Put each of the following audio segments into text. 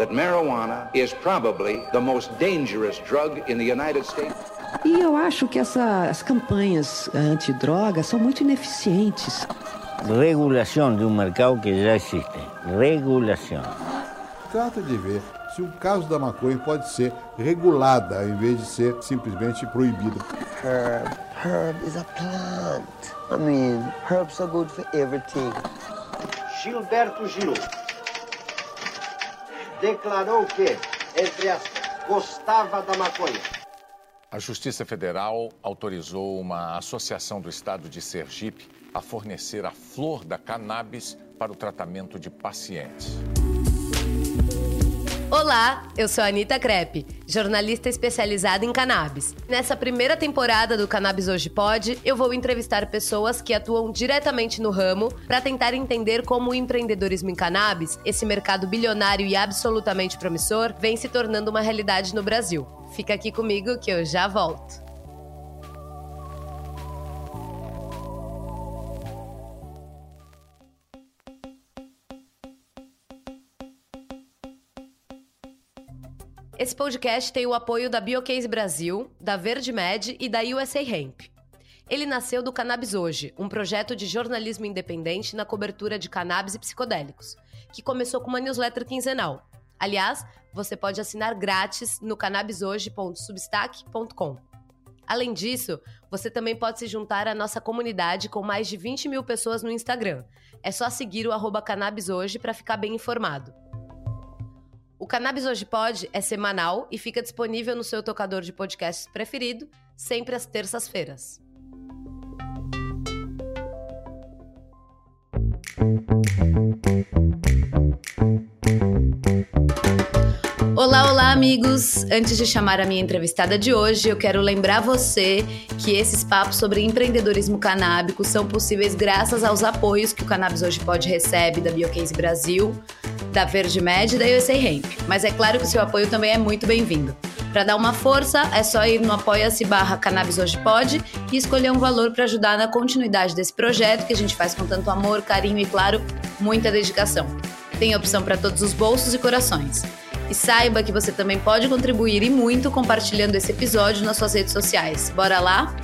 that marijuana is probably the most dangerous drug in the United States. E eu acho que essas campanhas antidrogas são muito ineficientes. Regulação de um mercado que já existe. Regulação. Trata de ver se o caso da maconha pode ser regulada em vez de ser simplesmente proibida. Herb. Herb is a plant. I mean, herbs are good for everything. Gilberto Gil declarou que, entre aspas, gostava da maconha. A Justiça Federal autorizou uma associação do estado de Sergipe a fornecer a flor da cannabis para o tratamento de pacientes. Olá, eu sou a Anitta Crepe, jornalista especializada em cannabis. Nessa primeira temporada do Cannabis Hoje Pode, eu vou entrevistar pessoas que atuam diretamente no ramo para tentar entender como o empreendedorismo em cannabis, esse mercado bilionário e absolutamente promissor, vem se tornando uma realidade no Brasil. Fica aqui comigo que eu já volto. Esse podcast tem o apoio da Biocase Brasil, da Verde Med e da USA Hemp. Ele nasceu do Cannabis Hoje, um projeto de jornalismo independente na cobertura de cannabis e psicodélicos, que começou com uma newsletter quinzenal. Aliás, você pode assinar grátis no cannabishoje.substack.com. Além disso, você também pode se juntar à nossa comunidade com mais de 20 mil pessoas no Instagram. É só seguir o arroba cannabishoje para ficar bem informado. O Cannabis Hoje Pode é semanal e fica disponível no seu tocador de podcasts preferido, sempre às terças-feiras. Olá, olá, amigos! Antes de chamar a minha entrevistada de hoje, eu quero lembrar você que esses papos sobre empreendedorismo canábico são possíveis graças aos apoios que o Cannabis Hoje Pode recebe da Biocase Brasil, da Verde Med e da USA Hemp. Mas é claro que o seu apoio também é muito bem-vindo. Para dar uma força, é só ir no apoia-se barra Cannabis Hoje Pode e escolher um valor para ajudar na continuidade desse projeto que a gente faz com tanto amor, carinho e, claro, muita dedicação. Tem opção para todos os bolsos e corações. E saiba que você também pode contribuir e muito compartilhando esse episódio nas suas redes sociais. Bora lá?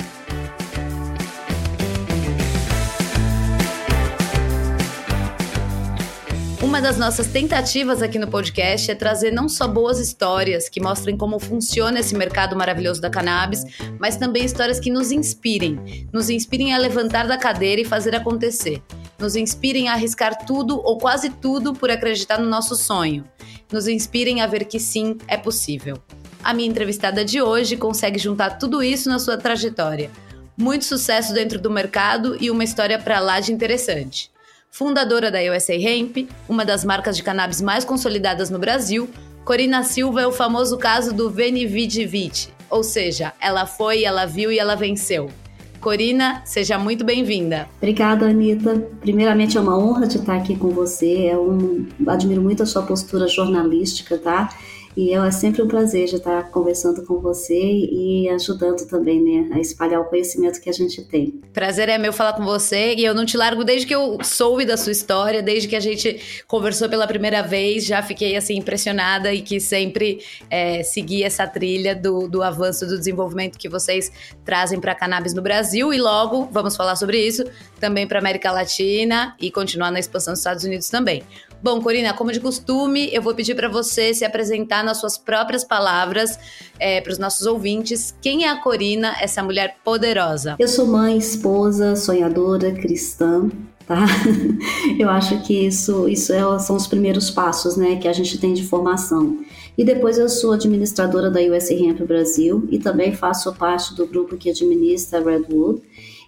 Uma das nossas tentativas aqui no podcast é trazer não só boas histórias que mostrem como funciona esse mercado maravilhoso da cannabis, mas também histórias que nos inspirem. Nos inspirem a levantar da cadeira e fazer acontecer. Nos inspirem a arriscar tudo ou quase tudo por acreditar no nosso sonho. Nos inspirem a ver que sim, é possível. A minha entrevistada de hoje consegue juntar tudo isso na sua trajetória. Muito sucesso dentro do mercado e uma história para lá de interessante fundadora da USA Hemp, uma das marcas de cannabis mais consolidadas no Brasil, Corina Silva é o famoso caso do Veni Vidi Vici, ou seja, ela foi, ela viu e ela venceu. Corina, seja muito bem-vinda. Obrigada, Anitta. Primeiramente, é uma honra de estar aqui com você. É admiro muito a sua postura jornalística, tá? E é sempre um prazer de estar conversando com você e ajudando também, né, a espalhar o conhecimento que a gente tem. Prazer é meu falar com você e eu não te largo desde que eu soube da sua história, desde que a gente conversou pela primeira vez, já fiquei assim impressionada e que sempre é, segui essa trilha do, do avanço do desenvolvimento que vocês trazem para cannabis no Brasil e logo vamos falar sobre isso também para América Latina e continuar na expansão dos Estados Unidos também. Bom, Corina, como de costume, eu vou pedir para você se apresentar nas suas próprias palavras é, para os nossos ouvintes. Quem é a Corina, essa mulher poderosa? Eu sou mãe, esposa, sonhadora, cristã. Tá? Eu acho que isso, isso é, são os primeiros passos né, que a gente tem de formação. E depois eu sou administradora da US Hemp Brasil e também faço parte do grupo que administra Redwood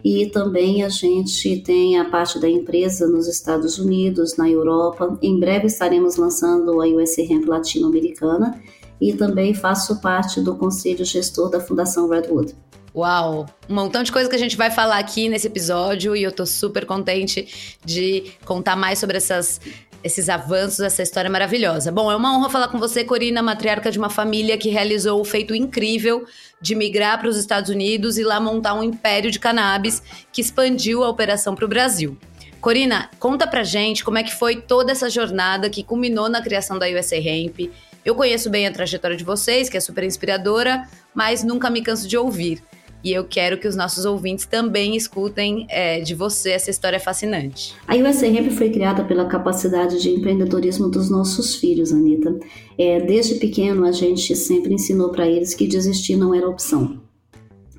e também a gente tem a parte da empresa nos Estados Unidos, na Europa. Em breve estaremos lançando a US Hemp Latino-Americana e também faço parte do conselho gestor da Fundação Redwood. Uau! Um montão de coisa que a gente vai falar aqui nesse episódio e eu tô super contente de contar mais sobre essas esses avanços, essa história maravilhosa. Bom, é uma honra falar com você, Corina, matriarca de uma família que realizou o feito incrível de migrar para os Estados Unidos e lá montar um império de cannabis que expandiu a operação para o Brasil. Corina, conta pra gente como é que foi toda essa jornada que culminou na criação da USA Hemp. Eu conheço bem a trajetória de vocês, que é super inspiradora, mas nunca me canso de ouvir. E eu quero que os nossos ouvintes também escutem é, de você essa história fascinante. A Hemp foi criada pela capacidade de empreendedorismo dos nossos filhos, Anitta. É, desde pequeno, a gente sempre ensinou para eles que desistir não era opção.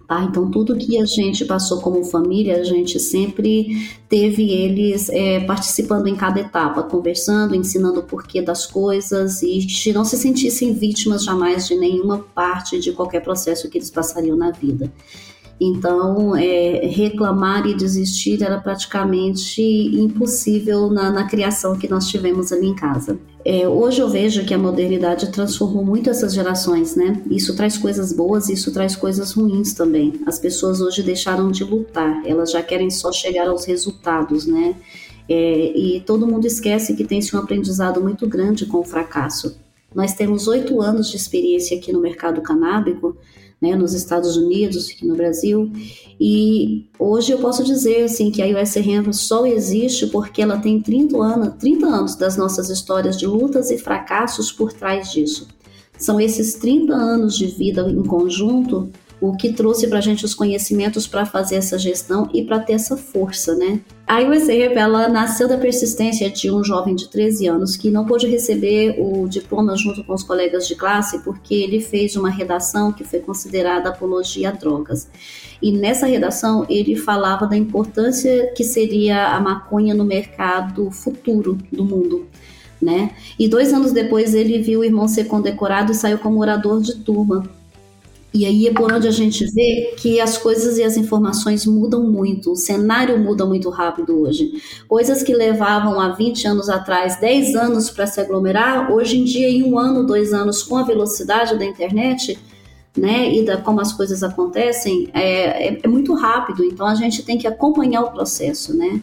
Tá? Então, tudo que a gente passou como família, a gente sempre teve eles é, participando em cada etapa, conversando, ensinando o porquê das coisas e não se sentissem vítimas jamais de nenhuma parte de qualquer processo que eles passariam na vida. Então, é, reclamar e desistir era praticamente impossível na, na, criação que nós tivemos ali em casa. É, hoje eu vejo que a modernidade transformou muito essas gerações, né? Isso traz coisas boas, isso traz coisas ruins também. As pessoas hoje deixaram de lutar, elas já querem só chegar aos resultados, né? É, e todo mundo esquece que tem-se um aprendizado muito grande com o fracasso. Nós temos oito anos de experiência aqui no mercado canábico né, nos Estados Unidos e no Brasil. E hoje eu posso dizer assim que a USRM só existe porque ela tem 30 anos, 30 anos das nossas histórias de lutas e fracassos por trás disso. São esses 30 anos de vida em conjunto o que trouxe para a gente os conhecimentos para fazer essa gestão e para ter essa força, né? A USA ela nasceu da persistência de um jovem de 13 anos que não pôde receber o diploma junto com os colegas de classe porque ele fez uma redação que foi considerada apologia a drogas. E nessa redação ele falava da importância que seria a maconha no mercado futuro do mundo. Né? E dois anos depois ele viu o irmão ser condecorado e saiu como orador de turma. E aí é por onde a gente vê que as coisas e as informações mudam muito, o cenário muda muito rápido hoje. Coisas que levavam há 20 anos atrás, 10 anos para se aglomerar, hoje em dia, em um ano, dois anos, com a velocidade da internet, né, e da como as coisas acontecem, é, é, é muito rápido. Então a gente tem que acompanhar o processo, né?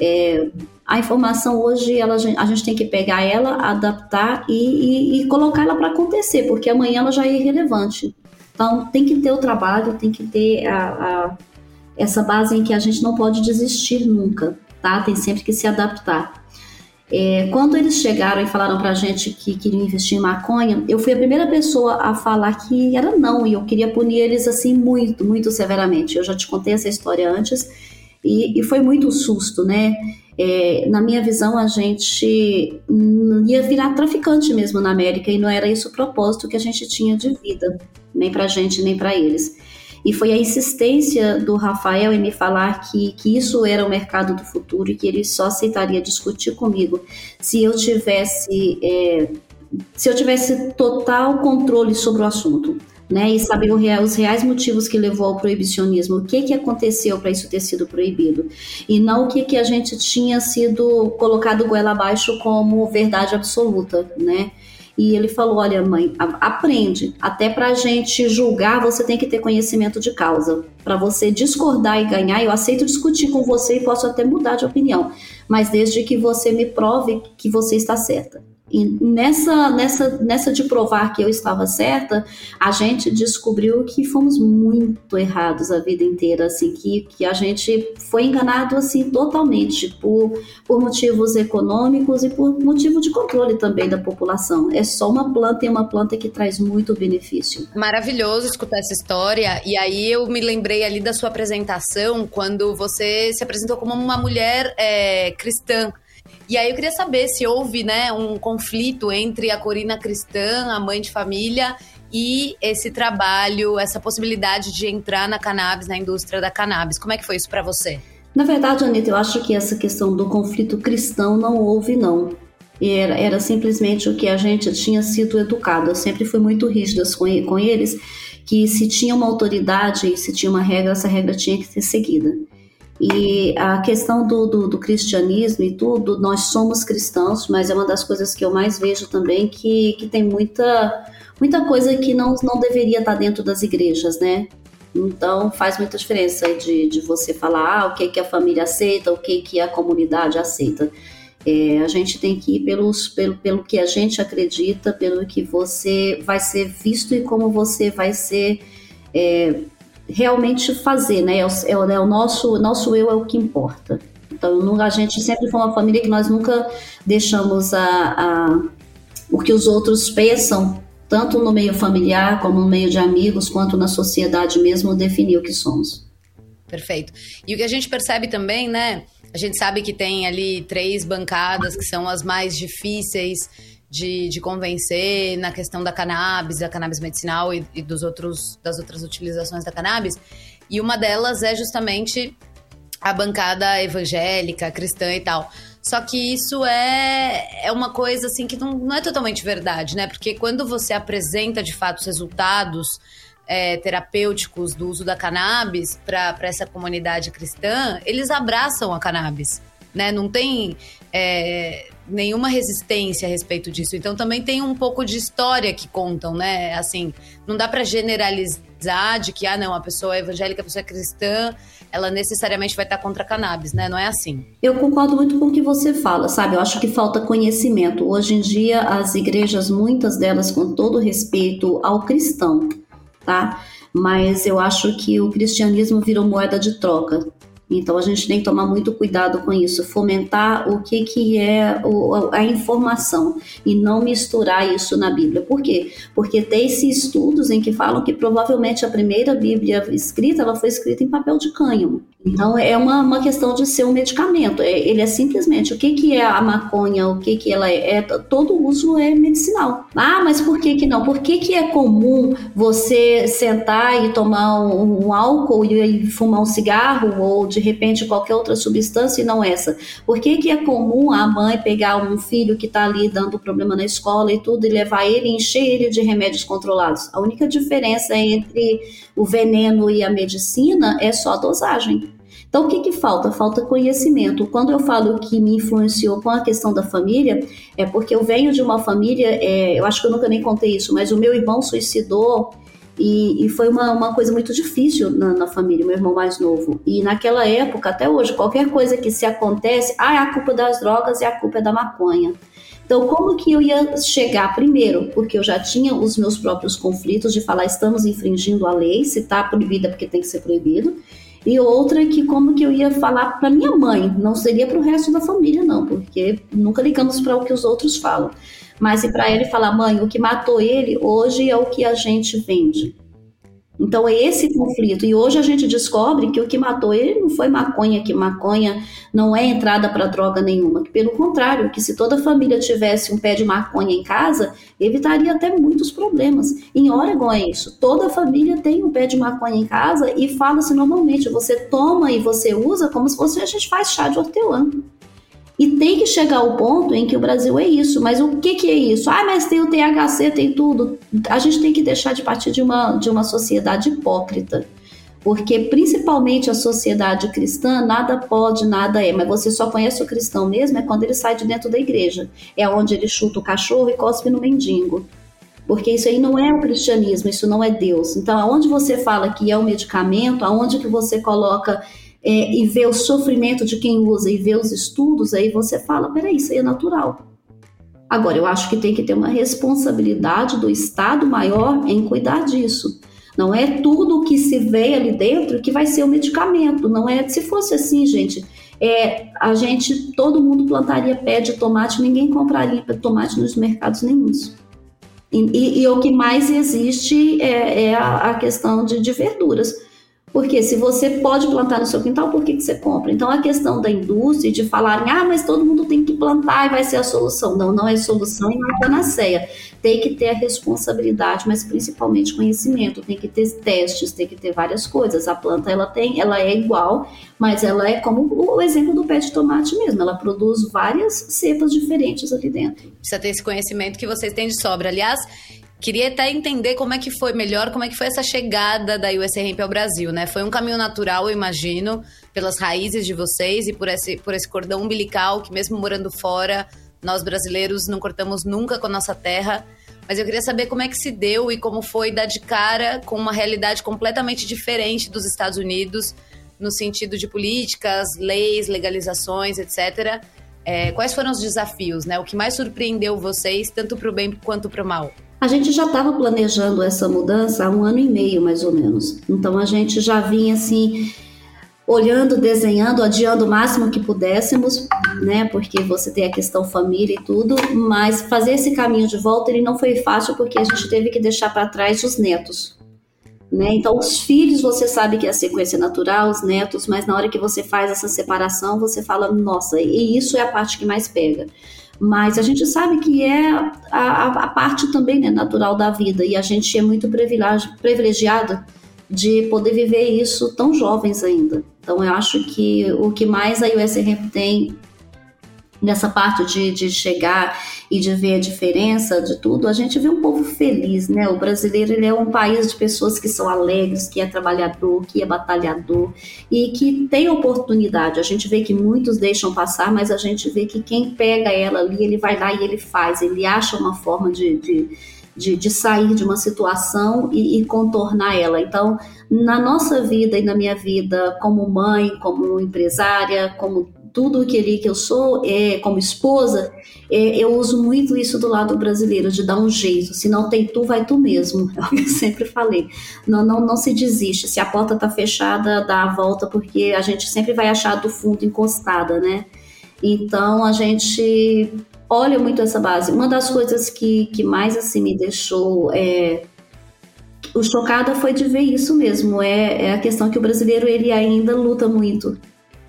É, a informação hoje ela, a gente tem que pegar ela, adaptar e, e, e colocar ela para acontecer, porque amanhã ela já é irrelevante. Então, tem que ter o trabalho, tem que ter a, a, essa base em que a gente não pode desistir nunca, tá? Tem sempre que se adaptar. É, quando eles chegaram e falaram para a gente que queriam investir em maconha, eu fui a primeira pessoa a falar que era não, e eu queria punir eles assim muito, muito severamente. Eu já te contei essa história antes, e, e foi muito susto, né? É, na minha visão, a gente ia virar traficante mesmo na América e não era isso o propósito que a gente tinha de vida, nem para a gente, nem para eles. E foi a insistência do Rafael em me falar que, que isso era o mercado do futuro e que ele só aceitaria discutir comigo se eu tivesse, é, se eu tivesse total controle sobre o assunto né, e saber os reais motivos que levou ao proibicionismo, o que, que aconteceu para isso ter sido proibido, e não o que, que a gente tinha sido colocado goela abaixo como verdade absoluta, né? E ele falou: Olha, mãe, aprende. Até para a gente julgar, você tem que ter conhecimento de causa. Para você discordar e ganhar, eu aceito discutir com você e posso até mudar de opinião, mas desde que você me prove que você está certa. E nessa, nessa, nessa de provar que eu estava certa, a gente descobriu que fomos muito errados a vida inteira, assim, que, que a gente foi enganado assim totalmente por, por motivos econômicos e por motivo de controle também da população. É só uma planta e uma planta que traz muito benefício. Maravilhoso escutar essa história. E aí eu me lembrei ali da sua apresentação, quando você se apresentou como uma mulher é, cristã. E aí eu queria saber se houve né, um conflito entre a Corina cristã, a mãe de família, e esse trabalho, essa possibilidade de entrar na cannabis, na indústria da cannabis. Como é que foi isso para você? Na verdade, Anitta, eu acho que essa questão do conflito cristão não houve, não. Era, era simplesmente o que a gente tinha sido educado. Eu sempre fui muito rígida com, com eles, que se tinha uma autoridade e se tinha uma regra, essa regra tinha que ser seguida. E a questão do, do, do, cristianismo e tudo, nós somos cristãos, mas é uma das coisas que eu mais vejo também que, que tem muita, muita coisa que não, não deveria estar dentro das igrejas, né? Então faz muita diferença de, de você falar ah, o que, que a família aceita, o que, que a comunidade aceita. É, a gente tem que ir pelos, pelo, pelo que a gente acredita, pelo que você vai ser visto e como você vai ser é, realmente fazer, né? É o, é o, é o nosso, nosso eu é o que importa. Então, a gente sempre foi uma família que nós nunca deixamos a, a, o que os outros pensam, tanto no meio familiar, como no meio de amigos, quanto na sociedade mesmo, definir o que somos. Perfeito. E o que a gente percebe também, né? A gente sabe que tem ali três bancadas que são as mais difíceis de, de convencer na questão da cannabis, da cannabis medicinal e, e dos outros, das outras utilizações da cannabis. E uma delas é justamente a bancada evangélica, cristã e tal. Só que isso é, é uma coisa assim que não, não é totalmente verdade, né? Porque quando você apresenta de fato os resultados é, terapêuticos do uso da cannabis para essa comunidade cristã, eles abraçam a cannabis. Né? Não tem é, nenhuma resistência a respeito disso. Então também tem um pouco de história que contam, né? Assim, não dá para generalizar de que ah não, a pessoa é evangélica, a pessoa é cristã, ela necessariamente vai estar contra a cannabis, né? Não é assim. Eu concordo muito com o que você fala, sabe? Eu acho que falta conhecimento. Hoje em dia as igrejas, muitas delas com todo respeito ao cristão, tá? Mas eu acho que o cristianismo virou moeda de troca. Então a gente tem que tomar muito cuidado com isso, fomentar o que, que é a informação e não misturar isso na Bíblia. Por quê? Porque tem esses estudos em que falam que provavelmente a primeira Bíblia escrita ela foi escrita em papel de cânhamo. Então é uma, uma questão de ser um medicamento. É, ele é simplesmente o que, que é a maconha, o que, que ela é, é todo uso é medicinal. Ah, mas por que, que não? Por que, que é comum você sentar e tomar um, um álcool e, e fumar um cigarro ou de repente qualquer outra substância e não essa? Por que, que é comum a mãe pegar um filho que está ali dando problema na escola e tudo e levar ele, encher ele de remédios controlados? A única diferença entre o veneno e a medicina é só a dosagem. Então, o que, que falta? Falta conhecimento. Quando eu falo que me influenciou com a questão da família, é porque eu venho de uma família, é, eu acho que eu nunca nem contei isso, mas o meu irmão suicidou e, e, foi uma, uma coisa muito difícil na, na, família, meu irmão mais novo. E naquela época, até hoje, qualquer coisa que se acontece, ah, é a culpa das drogas e a culpa é da maconha. Então, como que eu ia chegar primeiro? Porque eu já tinha os meus próprios conflitos de falar estamos infringindo a lei, se está proibida porque tem que ser proibido. E outra que como que eu ia falar para minha mãe, não seria para o resto da família não, porque nunca ligamos para o que os outros falam. Mas e para ele falar, mãe, o que matou ele hoje é o que a gente vende. Então é esse conflito. E hoje a gente descobre que o que matou ele não foi maconha, que maconha não é entrada para droga nenhuma. Que pelo contrário, que se toda família tivesse um pé de maconha em casa, evitaria até muitos problemas. Em Oregon é isso. Toda família tem um pé de maconha em casa e fala-se normalmente, você toma e você usa como se fosse a gente faz chá de hortelã. E tem que chegar ao ponto em que o Brasil é isso. Mas o que, que é isso? Ah, mas tem o THC, tem tudo. A gente tem que deixar de partir de uma, de uma sociedade hipócrita. Porque, principalmente a sociedade cristã, nada pode, nada é. Mas você só conhece o cristão mesmo é quando ele sai de dentro da igreja. É onde ele chuta o cachorro e cospe no mendigo. Porque isso aí não é o cristianismo, isso não é Deus. Então, aonde você fala que é o medicamento, aonde que você coloca é, e vê o sofrimento de quem usa e vê os estudos, aí você fala, peraí, isso aí é natural. Agora, eu acho que tem que ter uma responsabilidade do Estado maior em cuidar disso. Não é tudo que se vê ali dentro que vai ser o medicamento. Não é. Se fosse assim, gente, é, a gente, todo mundo plantaria pé de tomate, ninguém compraria tomate nos mercados nenhums. E, e, e o que mais existe é, é a, a, questão de, de verduras. Porque se você pode plantar no seu quintal, por que, que você compra? Então a questão da indústria de falarem, ah, mas todo mundo tem que plantar e vai ser a solução. Não, não é solução e não é panaceia. Tem que ter a responsabilidade, mas principalmente conhecimento. Tem que ter testes, tem que ter várias coisas. A planta ela tem, ela é igual, mas ela é como o exemplo do pé de tomate mesmo. Ela produz várias cepas diferentes ali dentro. Precisa ter esse conhecimento que vocês têm de sobra. Aliás, Queria até entender como é que foi melhor, como é que foi essa chegada da USA Hemp ao Brasil, né? Foi um caminho natural, eu imagino, pelas raízes de vocês e por esse, por esse cordão umbilical que mesmo morando fora, nós brasileiros não cortamos nunca com a nossa terra. Mas eu queria saber como é que se deu e como foi dar de cara com uma realidade completamente diferente dos Estados Unidos, no sentido de políticas, leis, legalizações, etc. É, quais foram os desafios, né? O que mais surpreendeu vocês, tanto para o bem quanto para o mal? A gente já estava planejando essa mudança há um ano e meio, mais ou menos. Então a gente já vinha assim olhando, desenhando, adiando o máximo que pudéssemos, né? Porque você tem a questão família e tudo, mas fazer esse caminho de volta ele não foi fácil porque a gente teve que deixar para trás os netos. Né? Então, os filhos você sabe que é a sequência natural, os netos, mas na hora que você faz essa separação, você fala, nossa, e isso é a parte que mais pega. Mas a gente sabe que é a, a, a parte também né, natural da vida, e a gente é muito privilegiado de poder viver isso tão jovens ainda. Então, eu acho que o que mais a USRP tem nessa parte de, de chegar e de ver a diferença de tudo, a gente vê um povo feliz, né? O brasileiro ele é um país de pessoas que são alegres, que é trabalhador, que é batalhador e que tem oportunidade. A gente vê que muitos deixam passar, mas a gente vê que quem pega ela ali, ele vai lá e ele faz, ele acha uma forma de, de de, de, sair de uma situação e, e, contornar ela. Então, na nossa vida e na minha vida, como mãe, como empresária, como tudo aquele que eu sou, é, como esposa, é, eu uso muito isso do lado brasileiro, de dar um jeito. Se não tem tu, vai tu mesmo. É o que eu sempre falei. Não, não, não se desiste. Se a porta tá fechada, dá a volta, porque a gente sempre vai achar do fundo encostada, né? Então a gente olha muito essa base. Uma das coisas que, que mais assim me deixou é, o chocada foi de ver isso mesmo. É, é a questão que o brasileiro ele ainda luta muito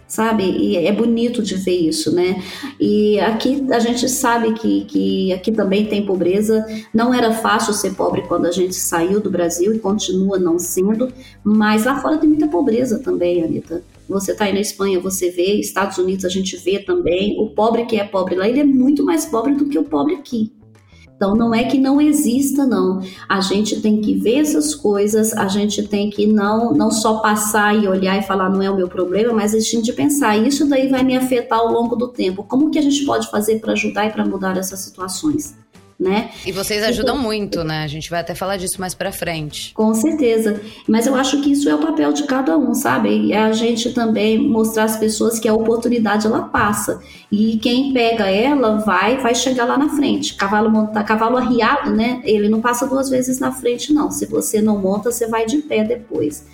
sabe? E é bonito de ver isso, né? E aqui a gente sabe que, que aqui também tem pobreza. Não era fácil ser pobre quando a gente saiu do Brasil e continua não sendo, mas lá fora tem muita pobreza também, Anitta. Você está aí na Espanha, você vê, Estados Unidos a gente vê também. O pobre que é pobre lá, ele é muito mais pobre do que o pobre aqui. Então não é que não exista, não. A gente tem que ver essas coisas, a gente tem que não, não só passar e olhar e falar não é o meu problema, mas a gente pensar, isso daí vai me afetar ao longo do tempo. Como que a gente pode fazer para ajudar e para mudar essas situações? Né? E vocês ajudam muito, né? A gente vai até falar disso mais para frente. Com certeza. Mas eu acho que isso é o papel de cada um, sabe? É a gente também mostrar às pessoas que a oportunidade ela passa e quem pega ela vai vai chegar lá na frente. Cavalo monta, cavalo arriado, né? Ele não passa duas vezes na frente não. Se você não monta, você vai de pé depois.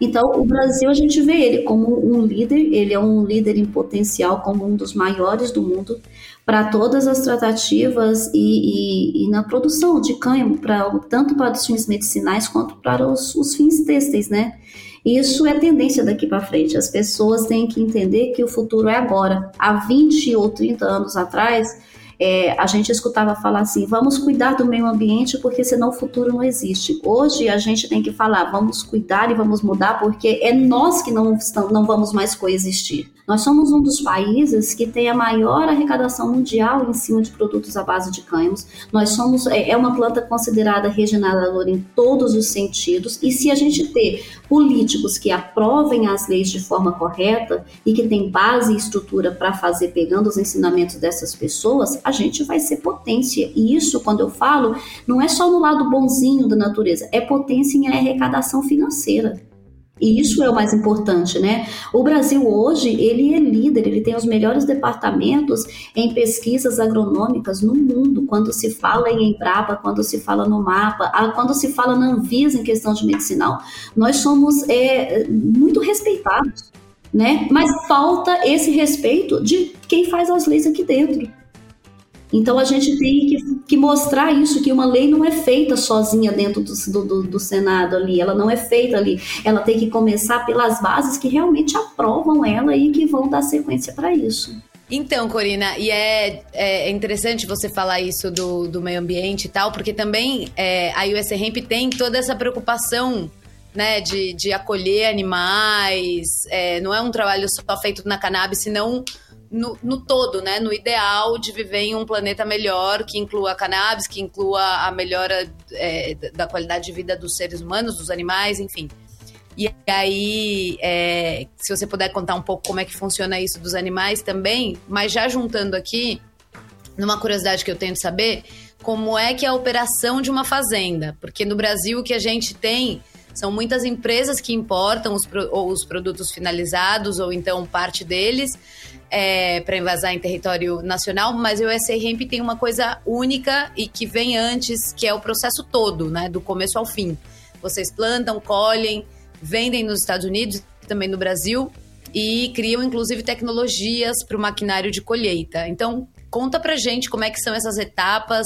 Então, o Brasil, a gente vê ele como um líder, ele é um líder em potencial, como um dos maiores do mundo, para todas as tratativas e, e, e, na produção de cânhamo, pra, tanto para os fins medicinais quanto para os, os fins têxteis, né? Isso é tendência daqui para frente. As pessoas têm que entender que o futuro é agora. Há 20 ou 30 anos atrás, é, a gente escutava falar assim: vamos cuidar do meio ambiente porque senão o futuro não existe. Hoje a gente tem que falar: vamos cuidar e vamos mudar porque é nós que não, não vamos mais coexistir. Nós somos um dos países que tem a maior arrecadação mundial em cima de produtos à base de cânhamos. Nós somos é, é uma planta considerada regeneradora em todos os sentidos. E se a gente ter políticos que aprovem as leis de forma correta e que tem base e estrutura para fazer pegando os ensinamentos dessas pessoas, a gente vai ser potência. E isso, quando eu falo, não é só no lado bonzinho da natureza, é potência em arrecadação financeira. E isso é o mais importante, né? O Brasil hoje, ele é líder, ele tem os melhores departamentos em pesquisas agronômicas no mundo, quando se fala em Embrapa, quando se fala no MAPA, quando se fala na Anvisa em questão de medicinal, nós somos é, muito respeitados, né? Mas falta esse respeito de quem faz as leis aqui dentro. Então a gente tem que, que, mostrar isso, que uma lei não é feita sozinha dentro do, do, do, Senado ali, ela não é feita ali. Ela tem que começar pelas bases que realmente aprovam ela e que vão dar sequência para isso. Então, Corina, e é, é, interessante você falar isso do, do meio ambiente e tal, porque também é, a USREMP tem toda essa preocupação né, de, de acolher animais, é, não é um trabalho só feito na cannabis, senão no, no, todo, né? No ideal de viver em um planeta melhor, que inclua cannabis, que inclua a melhora é, da qualidade de vida dos seres humanos, dos animais, enfim. E aí, é, se você puder contar um pouco como é que funciona isso dos animais também, mas já juntando aqui, numa curiosidade que eu tenho de saber, como é que é a operação de uma fazenda? Porque no Brasil o que a gente tem são muitas empresas que importam os, ou os produtos finalizados ou então parte deles é, para invasar em território nacional, mas o Hemp tem uma coisa única e que vem antes, que é o processo todo, né, do começo ao fim. Vocês plantam, colhem, vendem nos Estados Unidos, também no Brasil, e criam inclusive tecnologias para o maquinário de colheita. Então, conta pra gente como é que são essas etapas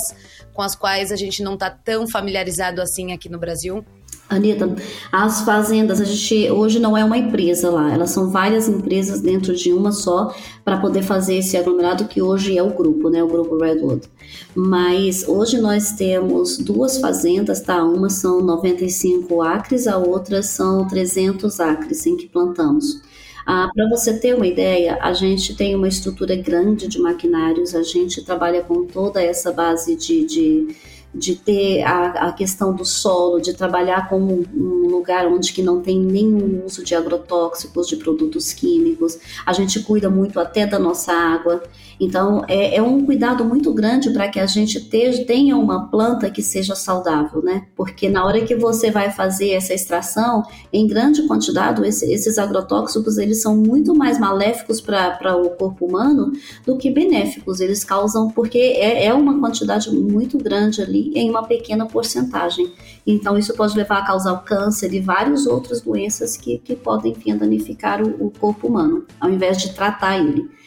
com as quais a gente não está tão familiarizado assim aqui no Brasil. Anitta, as fazendas, a gente hoje não é uma empresa lá, elas são várias empresas dentro de uma só para poder fazer esse aglomerado que hoje é o grupo, né, o grupo Redwood. Mas hoje nós temos duas fazendas, tá? Uma são 95 acres, a outra são 300 acres em que plantamos. Ah, Para você ter uma ideia, a gente tem uma estrutura grande de maquinários, a gente trabalha com toda essa base de, de de ter a, a, questão do solo, de trabalhar com um, um, lugar onde que não tem nenhum uso de agrotóxicos, de produtos químicos. A gente cuida muito até da nossa água. Então, é, é um cuidado muito grande para que a gente te, tenha uma planta que seja saudável, né? Porque na hora que você vai fazer essa extração, em grande quantidade, esse, esses agrotóxicos, eles são muito mais maléficos para o corpo humano do que benéficos. Eles causam, porque é, é uma quantidade muito grande ali em uma pequena porcentagem. Então, isso pode levar a causar o câncer e várias outras doenças que, que podem, enfim, danificar o, o corpo humano, ao invés de tratar ele.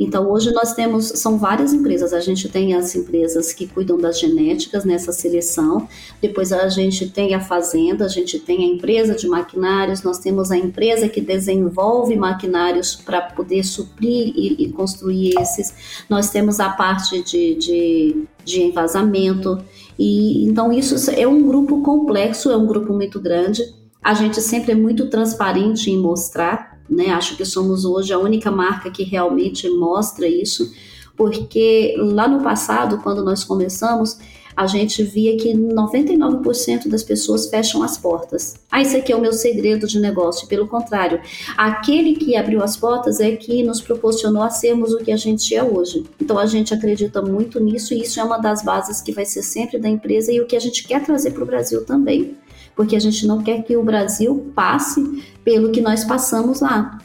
Então, hoje nós temos, são várias empresas. A gente tem as empresas que cuidam das genéticas nessa seleção, depois a gente tem a fazenda, a gente tem a empresa de maquinários, nós temos a empresa que desenvolve maquinários para poder suprir e, e, construir esses, nós temos a parte de, de, de envasamento. E então, isso é um grupo complexo, é um grupo muito grande. A gente sempre é muito transparente em mostrar né? Acho que somos hoje a única marca que realmente mostra isso, porque lá no passado, quando nós começamos, a gente via que 99% das pessoas fecham as portas. Ah, isso aqui é o meu segredo de negócio. Pelo contrário, aquele que abriu as portas é que nos proporcionou a sermos o que a gente é hoje. Então a gente acredita muito nisso e isso é uma das bases que vai ser sempre da empresa e o que a gente quer trazer para o Brasil também porque a gente não quer que o Brasil passe pelo que nós passamos lá.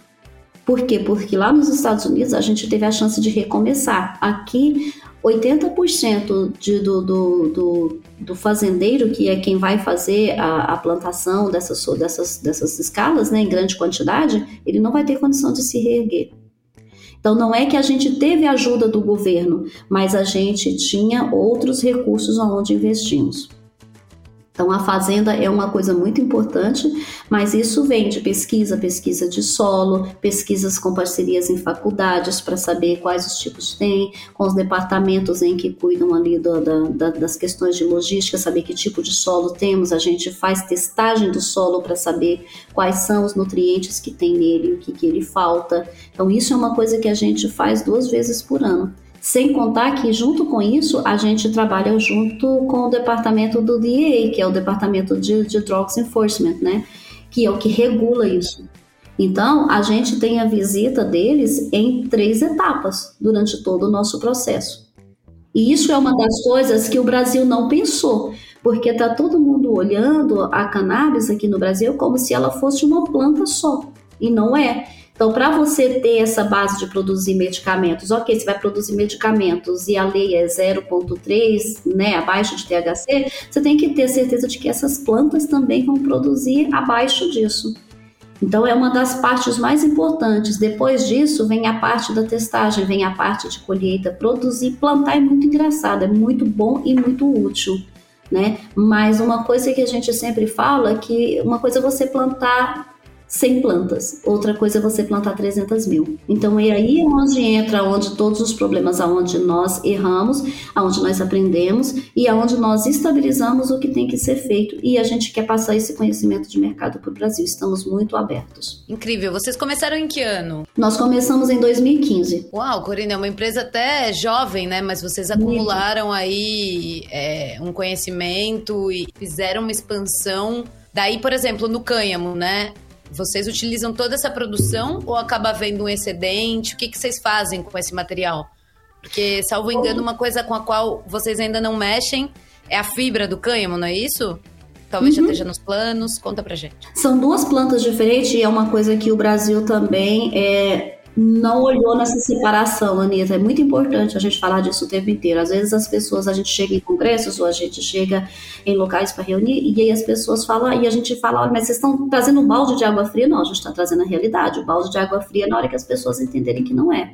Por quê? Porque lá nos Estados Unidos a gente teve a chance de recomeçar. Aqui, 80% de, do, do, do, do, fazendeiro, que é quem vai fazer a, a, plantação dessas, dessas, dessas escalas, né, em grande quantidade, ele não vai ter condição de se reerguer. Então, não é que a gente teve ajuda do governo, mas a gente tinha outros recursos onde investimos. Então, a fazenda é uma coisa muito importante, mas isso vem de pesquisa, pesquisa de solo, pesquisas com parcerias em faculdades para saber quais os tipos tem, com os departamentos em que cuidam ali do, da, da, das questões de logística, saber que tipo de solo temos. A gente faz testagem do solo para saber quais são os nutrientes que tem nele, o que, que ele falta. Então, isso é uma coisa que a gente faz duas vezes por ano. Sem contar que, junto com isso, a gente trabalha junto com o departamento do DEA, que é o Departamento de, de Drugs Enforcement, né? Que é o que regula isso. Então, a gente tem a visita deles em três etapas durante todo o nosso processo. E isso é uma das coisas que o Brasil não pensou, porque está todo mundo olhando a cannabis aqui no Brasil como se ela fosse uma planta só, e não é. Então, para você ter essa base de produzir medicamentos, ok, você vai produzir medicamentos e a lei é 0,3, né, abaixo de THC, você tem que ter certeza de que essas plantas também vão produzir abaixo disso. Então, é uma das partes mais importantes. Depois disso, vem a parte da testagem, vem a parte de colheita. Produzir, plantar é muito engraçado, é muito bom e muito útil. Né? Mas uma coisa que a gente sempre fala é que uma coisa é você plantar 100 plantas, outra coisa é você plantar 300 mil. Então é aí onde entra onde todos os problemas, aonde nós erramos, aonde nós aprendemos e aonde nós estabilizamos o que tem que ser feito e a gente quer passar esse conhecimento de mercado para o Brasil. Estamos muito abertos. Incrível. Vocês começaram em que ano? Nós começamos em 2015. Uau, Corina, é uma empresa até jovem, né? Mas vocês acumularam aí é, um conhecimento e fizeram uma expansão. Daí, por exemplo, no cânhamo, né? Vocês utilizam toda essa produção ou acaba havendo um excedente? O que, que vocês fazem com esse material? Porque, salvo engano, uma coisa com a qual vocês ainda não mexem é a fibra do cânhamo, não é isso? Talvez uhum. já esteja nos planos. Conta pra gente. São duas plantas diferentes e é uma coisa que o Brasil também é, não olhou nessa separação, Anitta. É muito importante a gente falar disso o tempo inteiro. Às vezes as pessoas, a gente chega em congressos ou a gente chega em locais para reunir e aí as pessoas falam, e a gente fala, olha, mas vocês estão trazendo um balde de água fria? Não, a gente está trazendo a realidade. O balde de água fria é na hora que as pessoas entenderem que não é.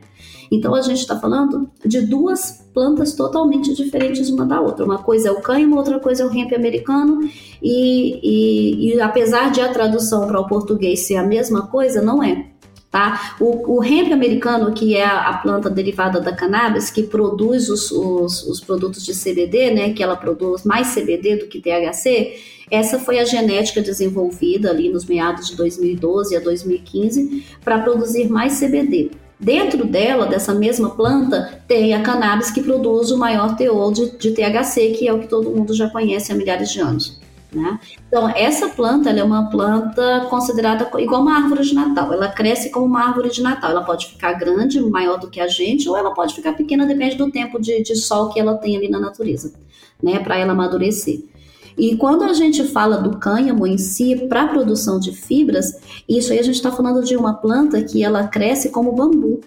Então a gente está falando de duas plantas totalmente diferentes uma da outra. Uma coisa é o cânhamo, outra coisa é o hemp americano, e, e, e apesar de a tradução para o português ser a mesma coisa, não é. Tá? O, o hemp americano, que é a, planta derivada da cannabis, que produz os, os, os, produtos de CBD, né, que ela produz mais CBD do que THC, essa foi a genética desenvolvida ali nos meados de 2012 a 2015 para produzir mais CBD. Dentro dela, dessa mesma planta, tem a cannabis que produz o maior teor de, de THC, que é o que todo mundo já conhece há milhares de anos. Né? Então, essa planta é uma planta considerada igual uma árvore de Natal. Ela cresce como uma árvore de Natal. Ela pode ficar grande, maior do que a gente, ou ela pode ficar pequena, depende do tempo de, de sol que ela tem ali na natureza, né? para ela amadurecer. E quando a gente fala do cânhamo em si para produção de fibras, isso aí a gente está falando de uma planta que ela cresce como bambu.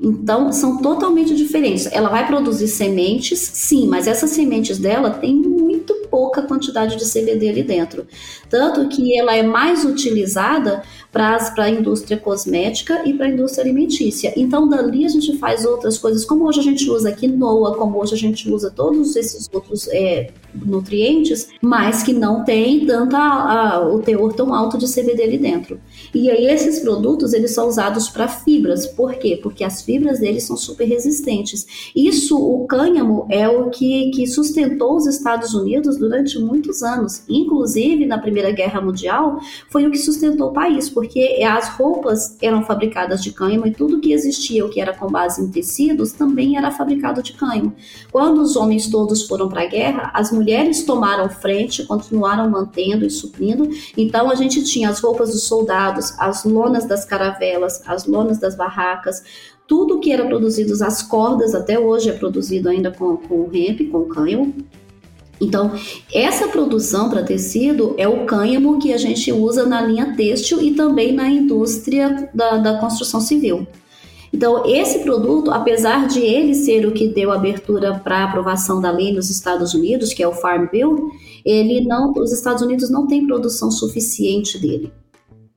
Então, são totalmente diferentes. Ela vai produzir sementes, sim, mas essas sementes dela têm muito pouca quantidade de CBD ali dentro. Tanto que ela é mais utilizada para a indústria cosmética e para a indústria alimentícia. Então, dali a gente faz outras coisas, como hoje a gente usa quinoa, como hoje a gente usa todos esses outros é, nutrientes, mas que não tem tanta a, o teor tão alto de CBD ali dentro. E aí esses produtos eles são usados para fibras. Por quê? Porque as fibras deles são super resistentes. Isso, o cânhamo é o que, que sustentou os Estados Unidos durante muitos anos. Inclusive na Primeira Guerra Mundial foi o que sustentou o país porque as roupas eram fabricadas de cânhamo e tudo que existia, o que era com base em tecidos, também era fabricado de cânhamo. Quando os homens todos foram para a guerra, as mulheres tomaram frente, continuaram mantendo e suprindo. Então a gente tinha as roupas dos soldados, as lonas das caravelas, as lonas das barracas, tudo que era produzido, as cordas, até hoje é produzido ainda com, com hemp, com cânhamo. Então, essa produção para tecido é o cânhamo que a gente usa na linha têxtil e também na indústria da, da construção civil. Então, esse produto, apesar de ele ser o que deu abertura para aprovação da lei nos Estados Unidos, que é o Farm Bill, ele não, os Estados Unidos não têm produção suficiente dele.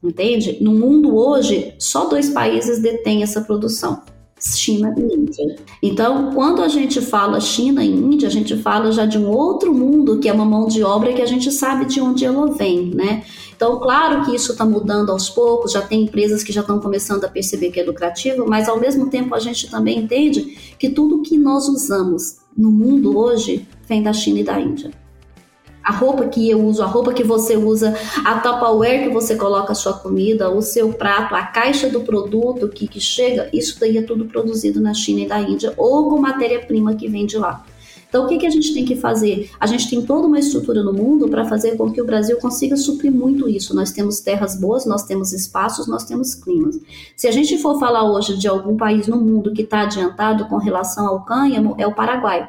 Entende? No mundo hoje, só dois países detêm essa produção. China e Índia. Então, quando a gente fala China e Índia, a gente fala já de um outro mundo que é uma mão de obra que a gente sabe de onde ela vem, né? Então, claro que isso está mudando aos poucos, já tem empresas que já estão começando a perceber que é lucrativo, mas ao mesmo tempo a gente também entende que tudo que nós usamos no mundo hoje vem da China e da Índia a roupa que eu uso, a roupa que você usa, a Tupperware que você coloca a sua comida, o seu prato, a caixa do produto que, que chega, isso daí é tudo produzido na China e da Índia ou com matéria-prima que vem de lá. Então, o que, que a gente tem que fazer? A gente tem toda uma estrutura no mundo para fazer com que o Brasil consiga suprir muito isso. Nós temos terras boas, nós temos espaços, nós temos climas. Se a gente for falar hoje de algum país no mundo que está adiantado com relação ao cânhamo, é o Paraguai.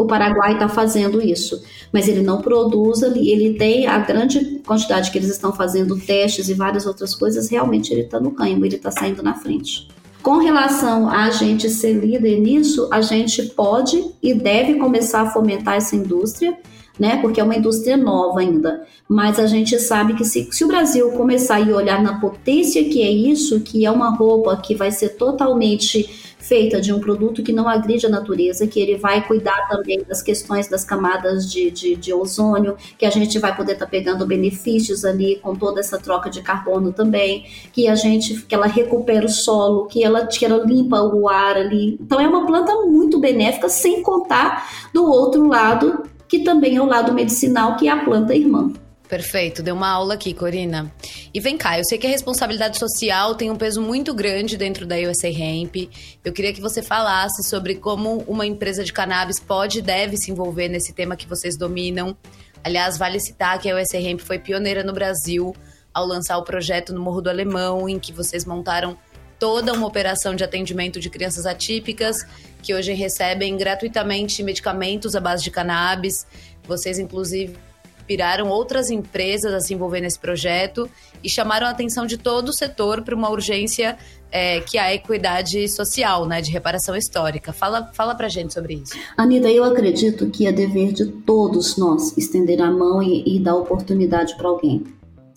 O Paraguai está fazendo isso, mas ele não produz ali. Ele tem a grande quantidade que eles estão fazendo testes e várias outras coisas. Realmente ele está no cânhamo, ele está saindo na frente. Com relação a gente ser líder nisso, a gente pode e deve começar a fomentar essa indústria, né? Porque é uma indústria nova ainda. Mas a gente sabe que se, se o Brasil começar a olhar na potência que é isso, que é uma roupa que vai ser totalmente feita de um produto que não agride a natureza, que ele vai cuidar também das questões das camadas de, de, de ozônio, que a gente vai poder estar tá pegando benefícios ali com toda essa troca de carbono também, que a gente, que ela recupera o solo, que ela, que ela limpa o ar ali. Então é uma planta muito benéfica, sem contar do outro lado, que também é o lado medicinal, que é a planta irmã. Perfeito, deu uma aula aqui, Corina. E vem cá, eu sei que a responsabilidade social tem um peso muito grande dentro da USA Hemp. Eu queria que você falasse sobre como uma empresa de cannabis pode e deve se envolver nesse tema que vocês dominam. Aliás, vale citar que a USA Hemp foi pioneira no Brasil ao lançar o projeto no Morro do Alemão, em que vocês montaram toda uma operação de atendimento de crianças atípicas que hoje recebem gratuitamente medicamentos à base de cannabis. Vocês, inclusive, inspiraram outras empresas a se envolver nesse projeto e chamaram a atenção de todo o setor para uma urgência é, que é a equidade social, né, de reparação histórica. Fala, fala pra gente sobre isso. Anida, eu acredito que é dever de todos nós estender a mão e, e dar oportunidade para alguém.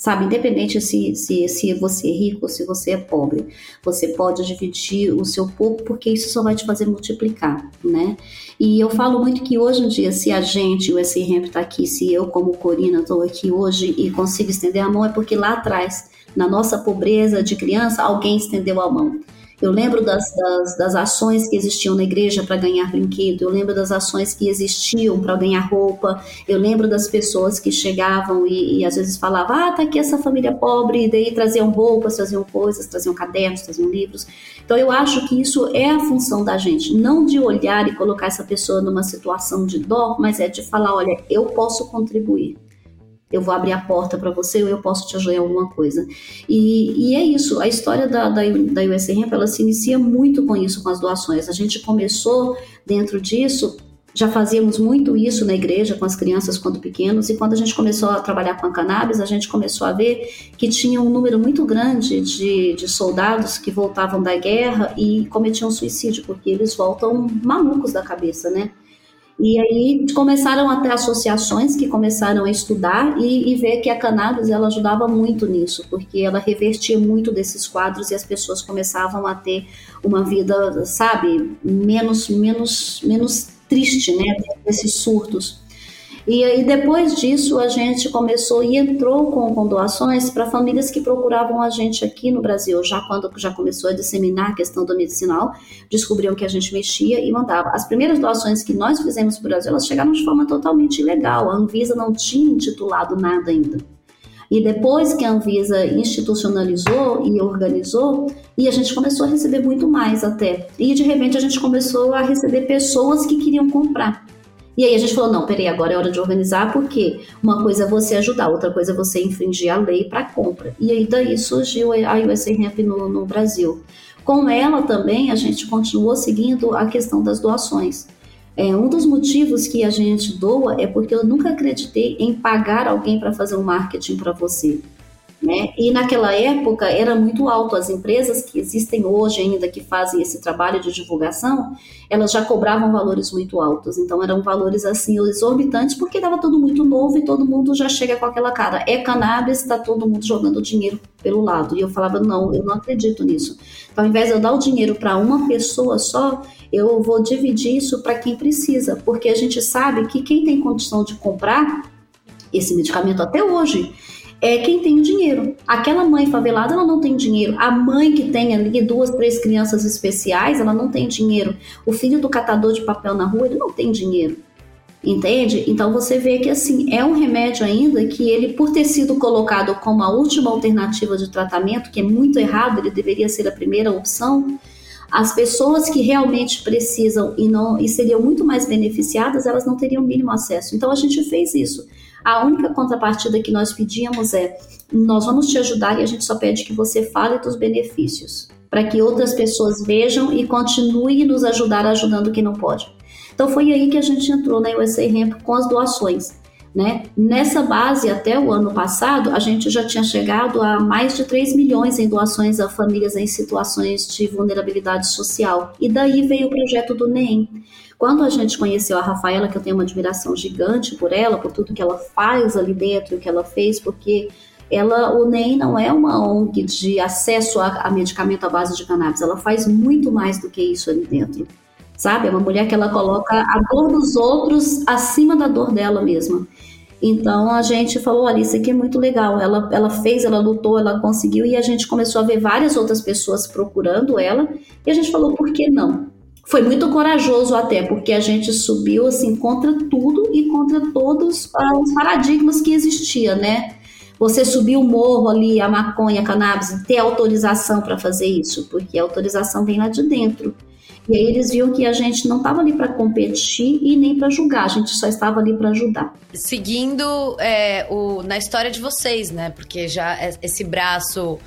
Sabe, independente se, se, se você é rico ou se você é pobre, você pode dividir o seu pouco porque isso só vai te fazer multiplicar, né? E eu falo muito que hoje em dia, se a gente, o SRM está aqui, se eu como Corina estou aqui hoje e consigo estender a mão, é porque lá atrás, na nossa pobreza de criança, alguém estendeu a mão. Eu lembro das, das, das ações que existiam na igreja para ganhar brinquedo, eu lembro das ações que existiam para ganhar roupa, eu lembro das pessoas que chegavam e, e, às vezes falavam: ah, tá aqui essa família pobre, e daí traziam roupas, traziam coisas, traziam cadernos, traziam livros. Então eu acho que isso é a função da gente, não de olhar e colocar essa pessoa numa situação de dó, mas é de falar: olha, eu posso contribuir eu vou abrir a porta para você ou eu posso te ajudar em alguma coisa. E, e é isso, a história da, da, da ela se inicia muito com isso, com as doações. A gente começou dentro disso já fazíamos muito isso na igreja com as crianças quando pequenos e quando a gente começou a trabalhar com a cannabis, a gente começou a ver que tinha um número muito grande de, de soldados que voltavam da guerra e cometiam suicídio, porque eles voltam malucos da cabeça, né? E aí começaram a ter associações que começaram a estudar e, e, ver que a cannabis ela ajudava muito nisso, porque ela revertia muito desses quadros e as pessoas começavam a ter uma vida, sabe, menos menos menos triste, né, desses surtos. E aí, depois disso, a gente começou e entrou com, com doações para famílias que procuravam a gente aqui no Brasil. Já quando já começou a disseminar a questão do medicinal, descobriam que a gente mexia e mandava. As primeiras doações que nós fizemos para o Brasil, elas chegaram de forma totalmente ilegal. A Anvisa não tinha intitulado nada ainda. E depois que a Anvisa institucionalizou e organizou, e a gente começou a receber muito mais até. E de repente a gente começou a receber pessoas que queriam comprar. E aí a gente falou, não, peraí, agora é hora de organizar, porque uma coisa é você ajudar, outra coisa é você infringir a lei para compra. E aí daí surgiu a USA Ramp no, no Brasil. Com ela também a gente continuou seguindo a questão das doações. É, um dos motivos que a gente doa é porque eu nunca acreditei em pagar alguém para fazer um marketing para você. Né? E naquela época era muito alto. As empresas que existem hoje ainda que fazem esse trabalho de divulgação, elas já cobravam valores muito altos. Então eram valores assim exorbitantes porque estava tudo muito novo e todo mundo já chega com aquela cara. É cannabis, está todo mundo jogando dinheiro pelo lado. E eu falava não, eu não acredito nisso. Então, ao invés de eu dar o dinheiro para uma pessoa só, eu vou dividir isso para quem precisa, porque a gente sabe que quem tem condição de comprar esse medicamento até hoje é quem tem dinheiro. Aquela mãe favelada, ela não tem dinheiro. A mãe que tem ali duas, três crianças especiais, ela não tem dinheiro. O filho do catador de papel na rua, ele não tem dinheiro. Entende? Então você vê que assim é um remédio ainda que ele, por ter sido colocado como a última alternativa de tratamento, que é muito errado, ele deveria ser a primeira opção. As pessoas que realmente precisam e não e seriam muito mais beneficiadas, elas não teriam o mínimo acesso. Então a gente fez isso. A única contrapartida que nós pedíamos é: nós vamos te ajudar e a gente só pede que você fale dos benefícios, para que outras pessoas vejam e continue nos ajudar ajudando quem não pode. Então foi aí que a gente entrou na USA Hemp com as doações. Né? Nessa base, até o ano passado, a gente já tinha chegado a mais de 3 milhões em doações a famílias em situações de vulnerabilidade social. E daí veio o projeto do NEM. Quando a gente conheceu a Rafaela, que eu tenho uma admiração gigante por ela, por tudo que ela faz ali dentro, o que ela fez, porque ela, o NEM não é uma ONG de acesso a, a medicamento à base de cannabis, ela faz muito mais do que isso ali dentro. Sabe? É uma mulher que ela coloca a dor dos outros acima da dor dela mesma. Então a gente falou, olha, isso aqui é muito legal. Ela, ela fez, ela lutou, ela conseguiu, e a gente começou a ver várias outras pessoas procurando ela, e a gente falou, por que não? Foi muito corajoso até, porque a gente subiu assim contra tudo e contra todos os paradigmas que existia, né? Você subir o morro ali, a maconha, a cannabis, ter autorização para fazer isso, porque a autorização vem lá de dentro. E aí eles viam que a gente não estava ali para competir e nem para julgar, a gente só estava ali para ajudar. Seguindo é, o, na história de vocês, né? Porque já é, esse braço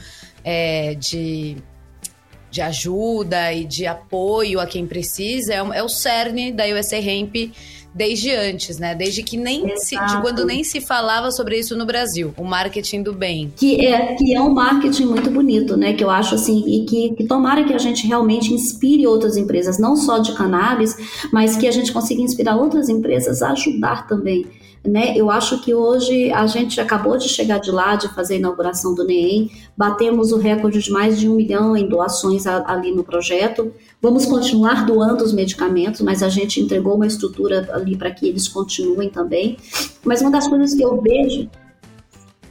é, de de ajuda e de apoio a quem precisa é, é o cerne da USA Hemp desde antes, né? Desde que nem se, de quando nem se falava sobre isso no Brasil, o marketing do bem. Que é, que é um marketing muito bonito, né? Que eu acho assim, e que, que tomara que a gente realmente inspire outras empresas, não só de cannabis, mas que a gente consiga inspirar outras empresas a ajudar também né? Eu acho que hoje a gente acabou de chegar de lá, de fazer a inauguração do NEEM, batemos o recorde de mais de um milhão em doações ali no projeto. Vamos continuar doando os medicamentos, mas a gente entregou uma estrutura ali para que eles continuem também. Mas uma das coisas que eu vejo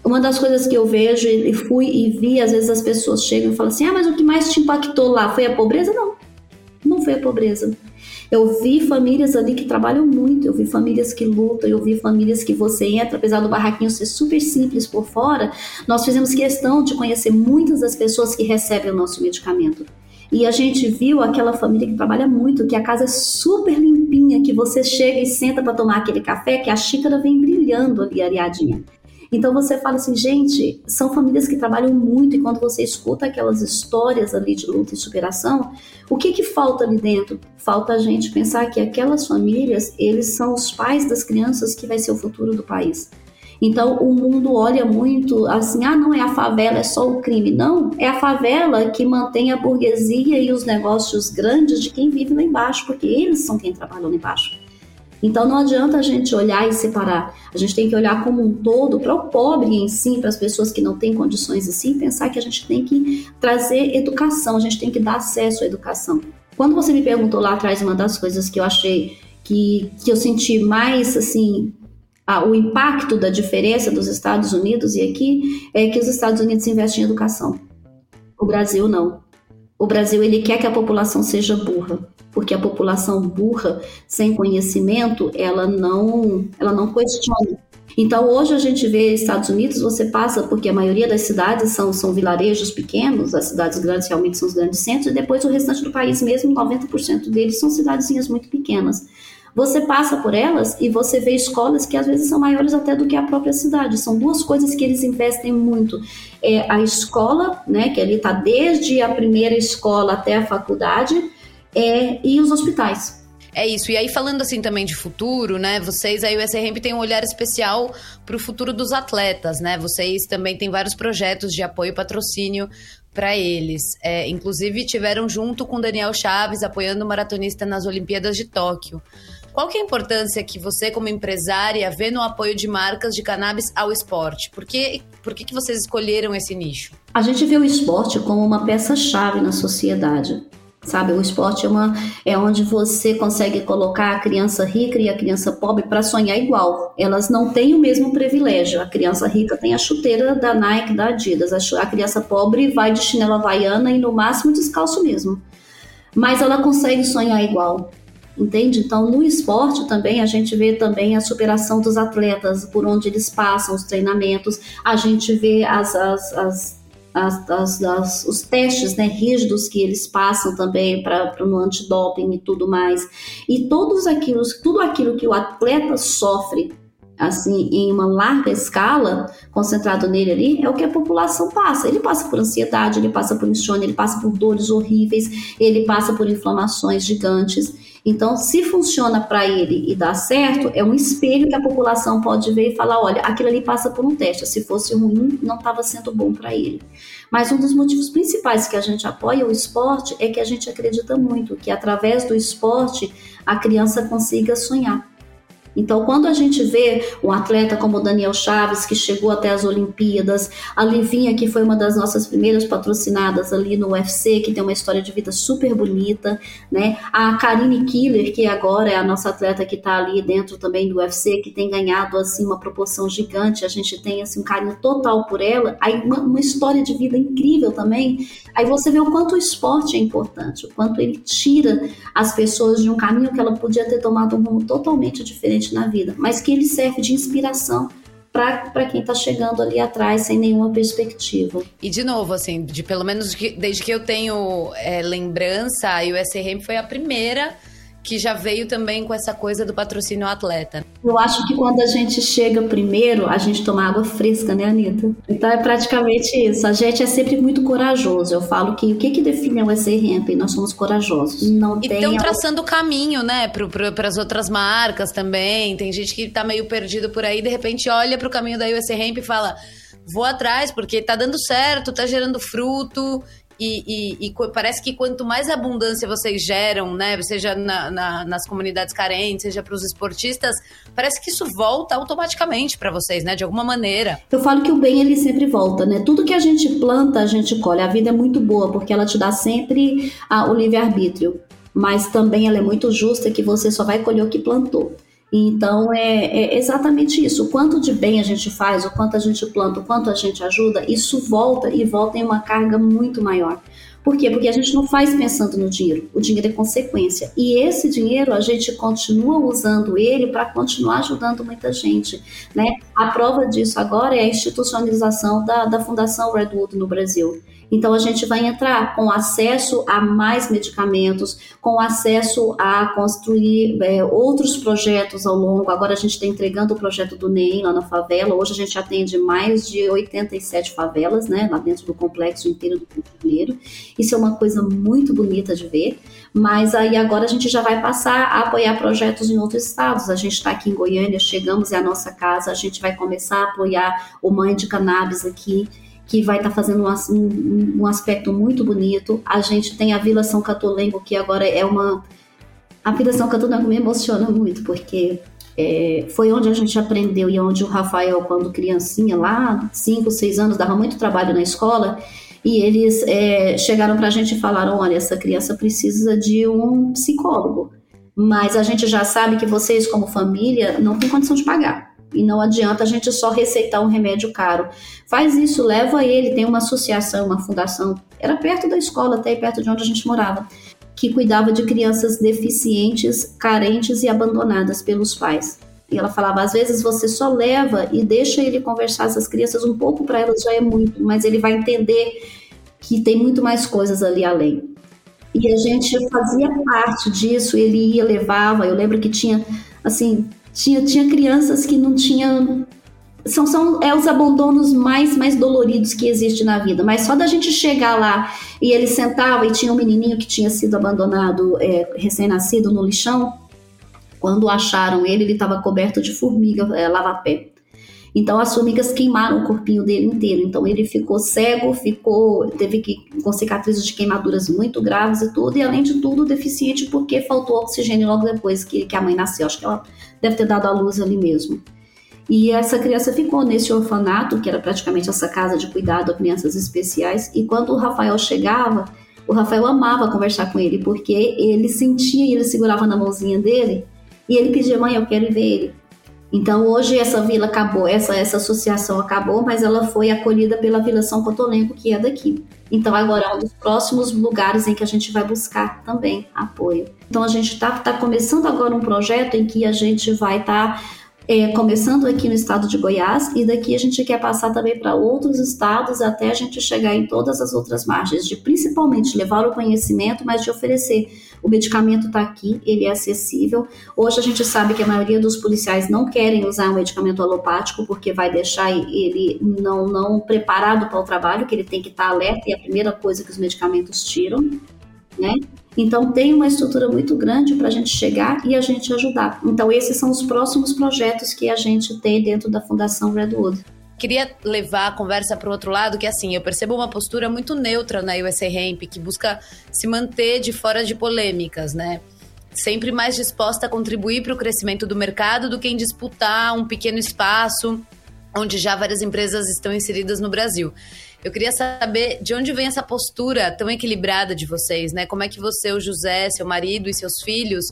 uma das coisas que eu vejo e fui e vi, às vezes as pessoas chegam e falam assim: ah, mas o que mais te impactou lá foi a pobreza? Não, não foi a pobreza. Eu vi famílias ali que trabalham muito, eu vi famílias que lutam, eu vi famílias que você entra, apesar do barraquinho ser super simples por fora, nós fizemos questão de conhecer muitas das pessoas que recebem o nosso medicamento. E a gente viu aquela família que trabalha muito, que a casa é super limpinha, que você chega e senta para tomar aquele café, que a xícara vem brilhando ali areadinha. Então você fala assim, gente, são famílias que trabalham muito e quando você escuta aquelas histórias ali de luta e superação, o que que falta ali dentro? Falta a gente pensar que aquelas famílias, eles são os pais das crianças que vai ser o futuro do país. Então o mundo olha muito assim, ah, não é a favela, é só o crime. Não, é a favela que mantém a burguesia e os negócios grandes de quem vive lá embaixo, porque eles são quem trabalham lá embaixo. Então não adianta a gente olhar e separar. A gente tem que olhar como um todo para o pobre em si, para as pessoas que não têm condições assim, pensar que a gente tem que trazer educação, a gente tem que dar acesso à educação. Quando você me perguntou lá atrás uma das coisas que eu achei que, que eu senti mais assim ah, o impacto da diferença dos Estados Unidos e aqui é que os Estados Unidos investem em educação. O Brasil não. O Brasil ele quer que a população seja burra porque a população burra, sem conhecimento, ela não, ela não questiona. Então, hoje a gente vê Estados Unidos, você passa, porque a maioria das cidades são, são vilarejos pequenos, as cidades grandes realmente são os grandes centros, e depois o restante do país mesmo, 90% deles são cidadezinhas muito pequenas. Você passa por elas e você vê escolas que às vezes são maiores até do que a própria cidade. São duas coisas que eles investem muito. É a escola, né, que ali está desde a primeira escola até a faculdade, é, e os hospitais. É isso. E aí, falando assim também de futuro, né? Vocês aí, o SRM tem um olhar especial para o futuro dos atletas, né? Vocês também têm vários projetos de apoio e patrocínio para eles. É, inclusive, tiveram junto com Daniel Chaves apoiando o maratonista nas Olimpíadas de Tóquio. Qual que é a importância que você, como empresária, vê no apoio de marcas de cannabis ao esporte? Por que, por que, que vocês escolheram esse nicho? A gente vê o esporte como uma peça-chave na sociedade sabe? O esporte é, uma, é onde você consegue colocar a criança rica e a criança pobre para sonhar igual. Elas não têm o mesmo privilégio. A criança rica tem a chuteira da Nike, da Adidas. A, a criança pobre vai de chinela havaiana e no máximo descalço mesmo. Mas ela consegue sonhar igual. Entende? Então, no esporte também a gente vê também a superação dos atletas, por onde eles passam, os treinamentos, a gente vê as, as, as as, as, as, os testes né, rígidos que eles passam também para no antidoping e tudo mais. E todos tudo aquilo que o atleta sofre assim em uma larga escala, concentrado nele ali, é o que a população passa. Ele passa por ansiedade, ele passa por insônia, ele passa por dores horríveis, ele passa por inflamações gigantes. Então, se funciona para ele e dá certo, é um espelho que a população pode ver e falar: olha, aquilo ali passa por um teste. Se fosse ruim, não estava sendo bom para ele. Mas um dos motivos principais que a gente apoia o esporte é que a gente acredita muito que através do esporte a criança consiga sonhar. Então, quando a gente vê um atleta como o Daniel Chaves, que chegou até as Olimpíadas, a Livinha, que foi uma das nossas primeiras patrocinadas ali no UFC, que tem uma história de vida super bonita, né? A Karine Killer, que agora é a nossa atleta que está ali dentro também do UFC, que tem ganhado assim uma proporção gigante, a gente tem assim um carinho total por ela. Aí uma, uma história de vida incrível também. Aí você vê o quanto o esporte é importante, o quanto ele tira as pessoas de um caminho que ela podia ter tomado um rumo totalmente diferente na vida, mas que ele serve de inspiração para quem está chegando ali atrás sem nenhuma perspectiva. E de novo, assim, de pelo menos de, desde que eu tenho é, lembrança, a USRM foi a primeira que já veio também com essa coisa do patrocínio atleta. Eu acho que quando a gente chega primeiro, a gente toma água fresca, né, Anitta? Então é praticamente isso. A gente é sempre muito corajoso. Eu falo que o que, que define o USC Ramp? Nós somos corajosos. Não e estão traçando o caminho, né, para as outras marcas também. Tem gente que tá meio perdido por aí, de repente olha para o caminho da USC Ramp e fala vou atrás, porque tá dando certo, tá gerando fruto. E, e, e, parece que quanto mais abundância vocês geram, né, seja na, na, nas comunidades carentes, seja para os esportistas, parece que isso volta automaticamente para vocês, né, de alguma maneira. Eu falo que o bem ele sempre volta, né? Tudo que a gente planta, a gente colhe. A vida é muito boa porque ela te dá sempre a, o livre arbítrio, mas também ela é muito justa que você só vai colher o que plantou. Então é, é, exatamente isso. O quanto de bem a gente faz, o quanto a gente planta, o quanto a gente ajuda, isso volta e volta em uma carga muito maior. Por quê? Porque a gente não faz pensando no dinheiro. O dinheiro é consequência. E esse dinheiro a gente continua usando ele para continuar ajudando muita gente. Né? A prova disso agora é a institucionalização da, da Fundação Redwood no Brasil. Então a gente vai entrar com acesso a mais medicamentos, com acesso a construir é, outros projetos ao longo. Agora a gente está entregando o projeto do NEM lá na favela. Hoje a gente atende mais de 87 favelas, né, lá dentro do complexo inteiro do Rio de Janeiro. Isso é uma coisa muito bonita de ver. Mas aí agora a gente já vai passar a apoiar projetos em outros estados. A gente está aqui em Goiânia, chegamos é a nossa casa, a gente vai começar a apoiar o Mãe de Cannabis aqui que vai estar tá fazendo um, um, aspecto muito bonito. A gente tem a Vila São Catolengo, que agora é uma. A Vila São Catolengo me emociona muito, porque é, foi onde a gente aprendeu e onde o Rafael, quando criancinha, lá, 5, 6 anos, dava muito trabalho na escola. E eles é, chegaram para a gente e falaram: olha, essa criança precisa de um psicólogo. Mas a gente já sabe que vocês, como família, não têm condição de pagar. E não adianta a gente só receitar um remédio caro. Faz isso, leva ele. Tem uma associação, uma fundação, era perto da escola, até perto de onde a gente morava, que cuidava de crianças deficientes, carentes e abandonadas pelos pais. E ela falava: às vezes você só leva e deixa ele conversar essas crianças um pouco para elas já é muito, mas ele vai entender que tem muito mais coisas ali além. E a gente fazia parte disso, ele ia, levava. Eu lembro que tinha, assim, tinha, tinha crianças que não tinham. São, são é os abandonos mais, mais doloridos que existe na vida. Mas só da gente chegar lá e ele sentava e tinha um menininho que tinha sido abandonado, é, recém-nascido, no lixão. Quando acharam ele, ele estava coberto de formiga, é, lava-pé. Então as formigas queimaram o corpinho dele inteiro. Então ele ficou cego, ficou teve que com cicatrizes de queimaduras muito graves e tudo, e além de tudo deficiente porque faltou oxigênio logo depois que, que a mãe nasceu. Acho que ela deve ter dado à luz ali mesmo. E essa criança ficou nesse orfanato, que era praticamente essa casa de cuidado a crianças especiais. E quando o Rafael chegava, o Rafael amava conversar com ele, porque ele sentia e ele segurava na mãozinha dele. E ele pedia, mãe, eu quero ver ele. Então hoje essa vila acabou, essa, essa associação acabou, mas ela foi acolhida pela Vila São Cotolengo, que é daqui. Então agora é um dos próximos lugares em que a gente vai buscar também apoio. Então a gente está tá começando agora um projeto em que a gente vai estar tá, é, começando aqui no estado de Goiás e daqui a gente quer passar também para outros estados até a gente chegar em todas as outras margens, de principalmente levar o conhecimento, mas de oferecer o medicamento está aqui, ele é acessível. Hoje a gente sabe que a maioria dos policiais não querem usar um medicamento alopático porque vai deixar ele não, não preparado para o trabalho, que ele tem que estar tá alerta e é a primeira coisa que os medicamentos tiram, né? Então tem uma estrutura muito grande para a gente chegar e a gente ajudar. Então esses são os próximos projetos que a gente tem dentro da Fundação Redwood. Queria levar a conversa para o outro lado, que assim, eu percebo uma postura muito neutra na USA Hemp, que busca se manter de fora de polêmicas, né? Sempre mais disposta a contribuir para o crescimento do mercado do que em disputar um pequeno espaço onde já várias empresas estão inseridas no Brasil. Eu queria saber de onde vem essa postura tão equilibrada de vocês, né? Como é que você, o José, seu marido e seus filhos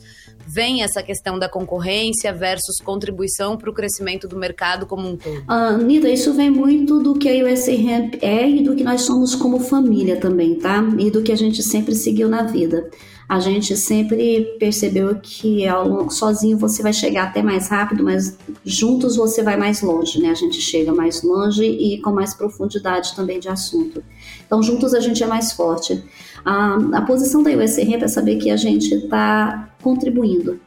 veem essa questão da concorrência versus contribuição para o crescimento do mercado como um todo? Uh, Nida, isso vem muito do que a USA Ramp é e do que nós somos como família também, tá? E do que a gente sempre seguiu na vida a gente sempre percebeu que sozinho você vai chegar até mais rápido, mas juntos você vai mais longe, né? A gente chega mais longe e com mais profundidade também de assunto. Então, juntos a gente é mais forte. A, a posição da USR é saber que a gente está contribuindo.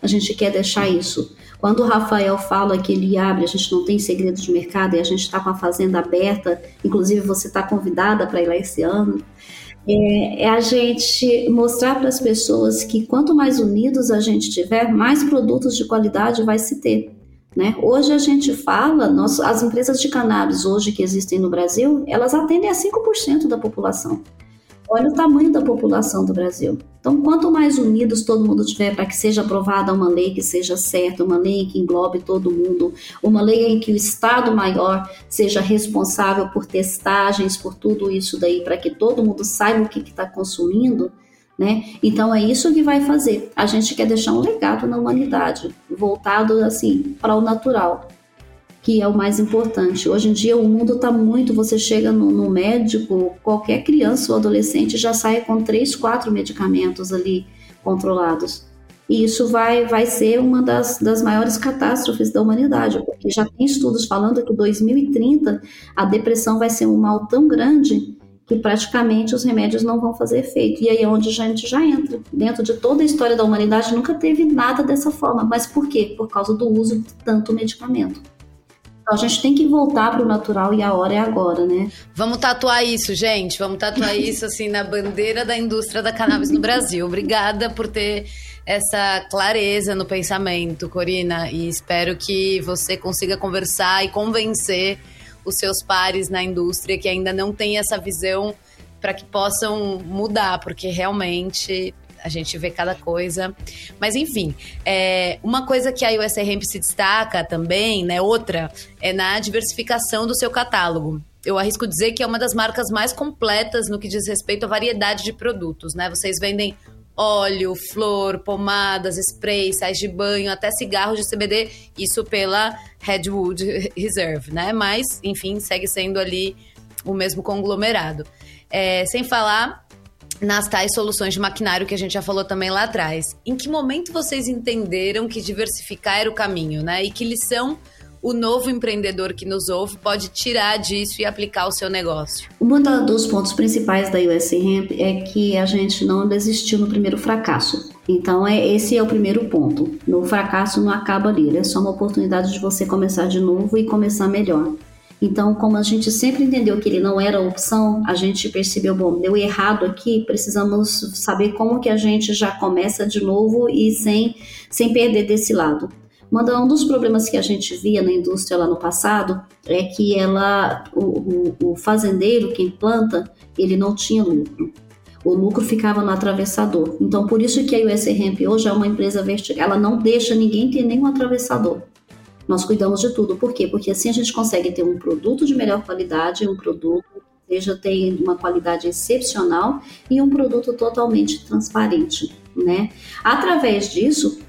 A gente quer deixar isso. Quando o Rafael fala que ele abre, a gente não tem segredo de mercado e a gente está com a fazenda aberta, inclusive você está convidada para ir lá esse ano, é, é a gente mostrar para as pessoas que quanto mais unidos a gente tiver, mais produtos de qualidade vai se ter. Né? Hoje a gente fala, nós, as empresas de cannabis hoje que existem no Brasil, elas atendem a 5% da população. Olha o tamanho da população do Brasil. Então, quanto mais unidos todo mundo tiver para que seja aprovada uma lei que seja certa, uma lei que englobe todo mundo, uma lei em que o Estado maior seja responsável por testagens, por tudo isso daí, para que todo mundo saiba o que está consumindo, né? Então é isso que vai fazer. A gente quer deixar um legado na humanidade, voltado assim para o natural que é o mais importante. Hoje em dia o mundo está muito, você chega no, no, médico, qualquer criança ou adolescente já sai com três, quatro medicamentos ali controlados. E isso vai, vai ser uma das, das maiores catástrofes da humanidade, porque já tem estudos falando que 2030 a depressão vai ser um mal tão grande que praticamente os remédios não vão fazer efeito. E aí é onde a gente já entra. Dentro de toda a história da humanidade nunca teve nada dessa forma. Mas por quê? Por causa do uso de tanto medicamento. Então a gente tem que voltar para o natural e a hora é agora, né? Vamos tatuar isso, gente. Vamos tatuar isso assim na bandeira da indústria da cannabis no Brasil. Obrigada por ter essa clareza no pensamento, Corina, e espero que você consiga conversar e convencer os seus pares na indústria que ainda não têm essa visão para que possam mudar, porque realmente a gente vê cada coisa. Mas enfim, é, uma coisa que a USA Hemp se destaca também, né? Outra, é na diversificação do seu catálogo. Eu arrisco dizer que é uma das marcas mais completas no que diz respeito à variedade de produtos, né? Vocês vendem óleo, flor, pomadas, sprays, sais de banho, até cigarros de CBD, isso pela Redwood Reserve, né? Mas, enfim, segue sendo ali o mesmo conglomerado. É, sem falar nas tais soluções de maquinário que a gente já falou também lá atrás. Em que momento vocês entenderam que diversificar era o caminho, né? E que lição o novo empreendedor que nos ouve pode tirar disso e aplicar o seu negócio? Um dos pontos principais da US Hemp é que a gente não desistiu no primeiro fracasso. Então, é, esse é o primeiro ponto. No fracasso não acaba ali, é só uma oportunidade de você começar de novo e começar melhor. Então, como a gente sempre entendeu que ele não era opção, a gente percebeu, bom, deu errado aqui, precisamos saber como que a gente já começa de novo e sem, sem perder desse lado. Um dos problemas que a gente via na indústria lá no passado é que ela, o, o, o fazendeiro, quem planta, ele não tinha lucro o lucro ficava no atravessador. Então, por isso que a US hoje é uma empresa vertical, ela não deixa ninguém ter nenhum atravessador. Nós cuidamos de tudo. Por quê? Porque assim a gente consegue ter um produto de melhor qualidade, um produto que seja tem uma qualidade excepcional e um produto totalmente transparente, né? Através disso,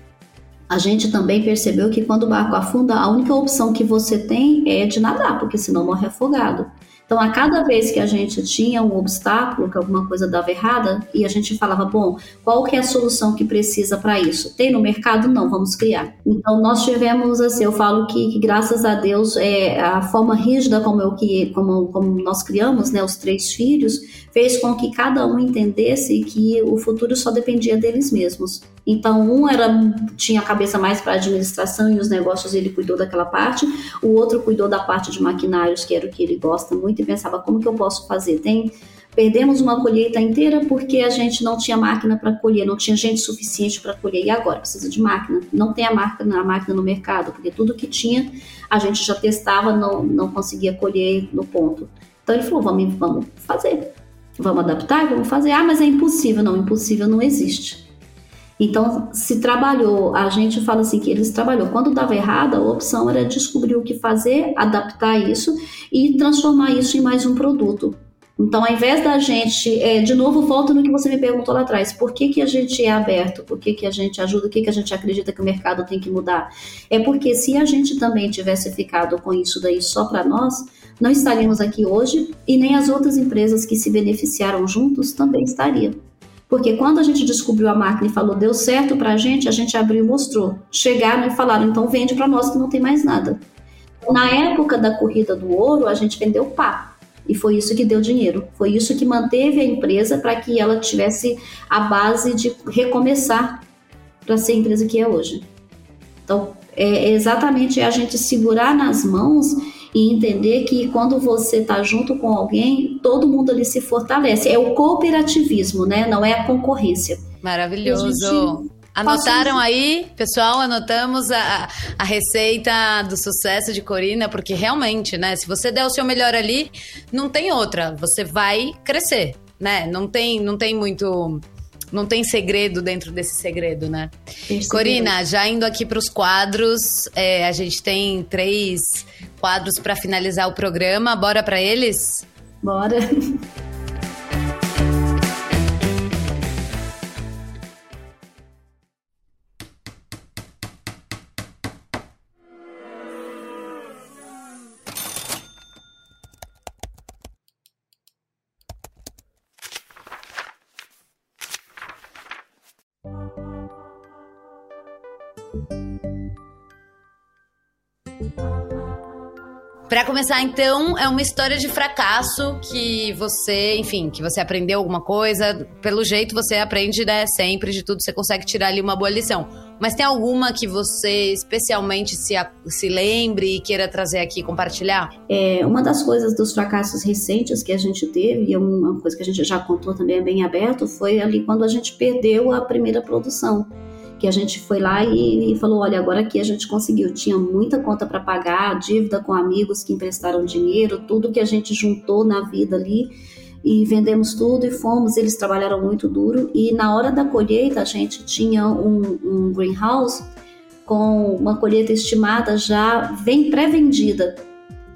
a gente também percebeu que quando o barco afunda, a única opção que você tem é de nadar, porque senão morre afogado. Então, a cada vez que a gente tinha um obstáculo, que alguma coisa dava errada, e a gente falava, bom, qual que é a solução que precisa para isso? Tem no mercado? Não, vamos criar. Então, nós tivemos, assim, eu falo que, que graças a Deus, é, a forma rígida como, eu, que, como, como nós criamos, né, os três filhos, fez com que cada um entendesse que o futuro só dependia deles mesmos. Então, um era tinha a cabeça mais para administração e os negócios ele cuidou daquela parte, o outro cuidou da parte de maquinários, que era o que ele gosta muito, e pensava como que eu posso fazer. Tem perdemos uma colheita inteira porque a gente não tinha máquina para colher, não tinha gente suficiente para colher. E agora precisa de máquina. Não tem a máquina, a máquina no mercado, porque tudo que tinha a gente já testava, não, não conseguia colher no ponto. Então ele falou: vamos, vamos fazer, vamos adaptar, vamos fazer. Ah, mas é impossível. Não, impossível não existe. Então, se trabalhou, a gente fala assim que eles trabalhou. Quando dava errado, a opção era descobrir o que fazer, adaptar isso e transformar isso em mais um produto. Então, ao invés da gente, é, de novo, volta no que você me perguntou lá atrás, por que, que a gente é aberto, por que, que a gente ajuda, o que, que a gente acredita que o mercado tem que mudar? É porque se a gente também tivesse ficado com isso daí só para nós, não estaríamos aqui hoje e nem as outras empresas que se beneficiaram juntos também estariam. Porque quando a gente descobriu a máquina e falou deu certo para a gente, a gente abriu e mostrou. Chegaram e falaram, então vende para nós que não tem mais nada. Na época da corrida do ouro, a gente vendeu pá. E foi isso que deu dinheiro. Foi isso que manteve a empresa para que ela tivesse a base de recomeçar. para ser a empresa que é hoje. Então, é exatamente a gente segurar nas mãos e entender que quando você está junto com alguém, todo mundo ali se fortalece. É o cooperativismo, né? Não é a concorrência. Maravilhoso. Anotaram aí, pessoal? Anotamos a, a receita do sucesso de Corina, porque realmente, né? Se você der o seu melhor ali, não tem outra. Você vai crescer, né? Não tem, não tem muito não tem segredo dentro desse segredo, né? Corina, já indo aqui para os quadros, é, a gente tem três quadros para finalizar o programa. Bora para eles? Bora. começar, então, é uma história de fracasso que você, enfim, que você aprendeu alguma coisa. Pelo jeito, você aprende, né, sempre de tudo, você consegue tirar ali uma boa lição. Mas tem alguma que você especialmente se, se lembre e queira trazer aqui compartilhar? É, uma das coisas dos fracassos recentes que a gente teve, e é uma coisa que a gente já contou também é bem aberto, foi ali quando a gente perdeu a primeira produção que a gente foi lá e, e falou, olha, agora aqui a gente conseguiu, tinha muita conta para pagar, dívida com amigos que emprestaram dinheiro, tudo que a gente juntou na vida ali e vendemos tudo e fomos. Eles trabalharam muito duro e na hora da colheita a gente tinha um, um greenhouse com uma colheita estimada já vem pré-vendida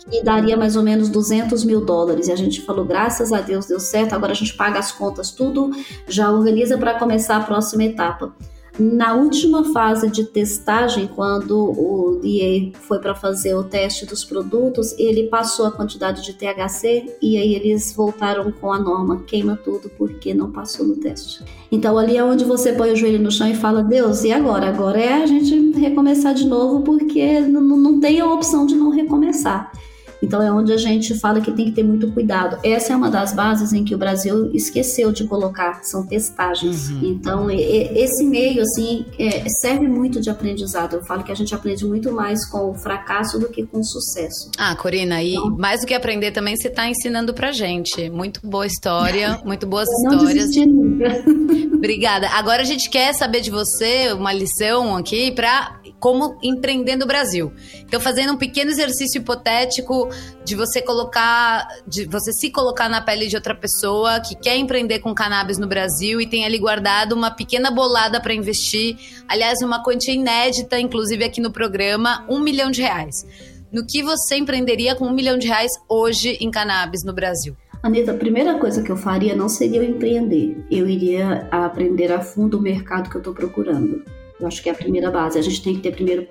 e daria mais ou menos 200 mil dólares. E a gente falou, graças a Deus deu certo, agora a gente paga as contas tudo, já organiza para começar a próxima etapa. Na última fase de testagem, quando o DA foi para fazer o teste dos produtos, ele passou a quantidade de THC e aí eles voltaram com a norma queima tudo porque não passou no teste. Então ali é onde você põe o joelho no chão e fala: Deus, e agora? Agora é a gente recomeçar de novo porque não, não tem a opção de não recomeçar. Então é onde a gente fala que tem que ter muito cuidado. Essa é uma das bases em que o Brasil esqueceu de colocar, são testagens. Uhum. Então esse meio assim é, serve muito de aprendizado. Eu falo que a gente aprende muito mais com o fracasso do que com o sucesso. Ah, Corina, e então, mais do que aprender também você está ensinando pra gente. Muito boa história, muito boas não histórias. Nunca. Obrigada. Agora a gente quer saber de você uma lição aqui para como empreender no Brasil. Então, fazendo um pequeno exercício hipotético de você colocar, de você se colocar na pele de outra pessoa que quer empreender com cannabis no Brasil e tem ali guardado uma pequena bolada para investir. Aliás, uma quantia inédita, inclusive aqui no programa, um milhão de reais. No que você empreenderia com um milhão de reais hoje em cannabis no Brasil? Anitta, a primeira coisa que eu faria não seria eu empreender. Eu iria aprender a fundo o mercado que eu estou procurando. Eu acho que é a primeira base. A gente tem que ter primeiro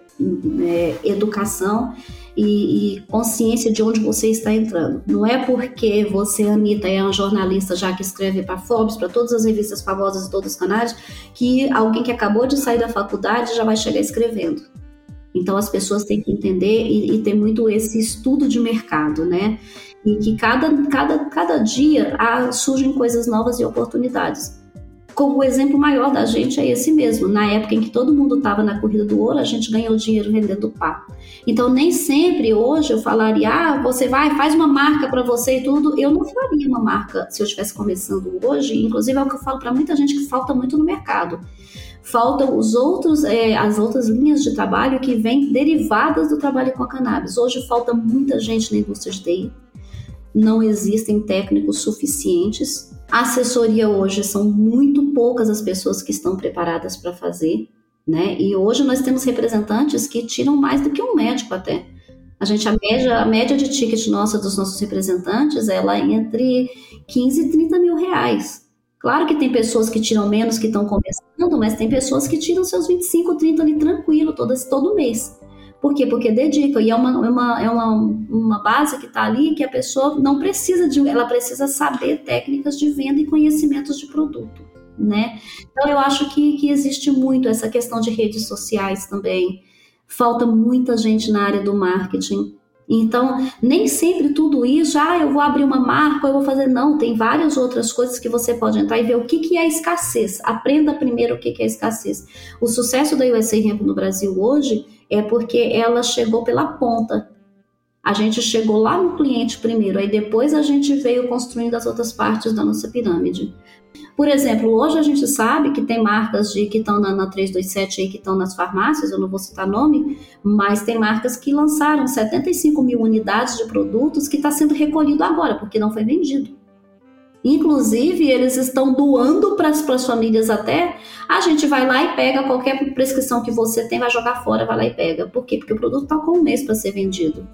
é, educação e, e, consciência de onde você está entrando. Não é porque você, Anitta, é uma jornalista já que escreve para Forbes, para todas as revistas famosas de todos os canais, que alguém que acabou de sair da faculdade já vai chegar escrevendo. Então as pessoas têm que entender e, e ter muito esse estudo de mercado, né? E que cada, cada, cada dia há, surgem coisas novas e oportunidades como o exemplo maior da gente é esse mesmo. Na época em que todo mundo estava na corrida do ouro, a gente ganhou dinheiro vendendo pá. Então, nem sempre hoje eu falaria, ah, você vai, faz uma marca para você e tudo. Eu não faria uma marca se eu estivesse começando hoje. Inclusive, é o que eu falo para muita gente que falta muito no mercado. Faltam os outros, é, as outras linhas de trabalho que vêm derivadas do trabalho com a cannabis. Hoje falta muita gente na indústria de TI. Não existem técnicos suficientes a assessoria hoje são muito poucas as pessoas que estão preparadas para fazer, né? E hoje nós temos representantes que tiram mais do que um médico até. A gente, a média, a média de ticket nossa dos nossos representantes, ela é entre 15 e 30 mil reais. Claro que tem pessoas que tiram menos, que estão começando, mas tem pessoas que tiram seus 25, 30 ali tranquilo, todo, todo mês. Por quê? Porque dedica, e é uma, é uma, é uma, uma base que está ali que a pessoa não precisa de, ela precisa saber técnicas de venda e conhecimentos de produto, né? Então eu acho que, que existe muito essa questão de redes sociais também. Falta muita gente na área do marketing Então, nem sempre tudo isso, ah, eu vou abrir uma marca, eu vou fazer. Não, tem várias outras coisas que você pode entrar e ver o que, que é escassez. Aprenda primeiro o que, que é escassez. O sucesso da USA Hemp no Brasil hoje é porque ela chegou pela ponta. A gente chegou lá no cliente primeiro, aí depois a gente veio construindo as outras partes da nossa pirâmide. Por exemplo, hoje a gente sabe que tem marcas de que estão na, na 327 aí, que estão nas farmácias, eu não vou citar nome, mas tem marcas que lançaram 75 mil unidades de produtos que está sendo recolhido agora, porque não foi vendido. Inclusive, eles estão doando para as famílias até. A gente vai lá e pega qualquer prescrição que você tem, vai jogar fora, vai lá e pega. Por quê? Porque o produto está com um mês para ser vendido.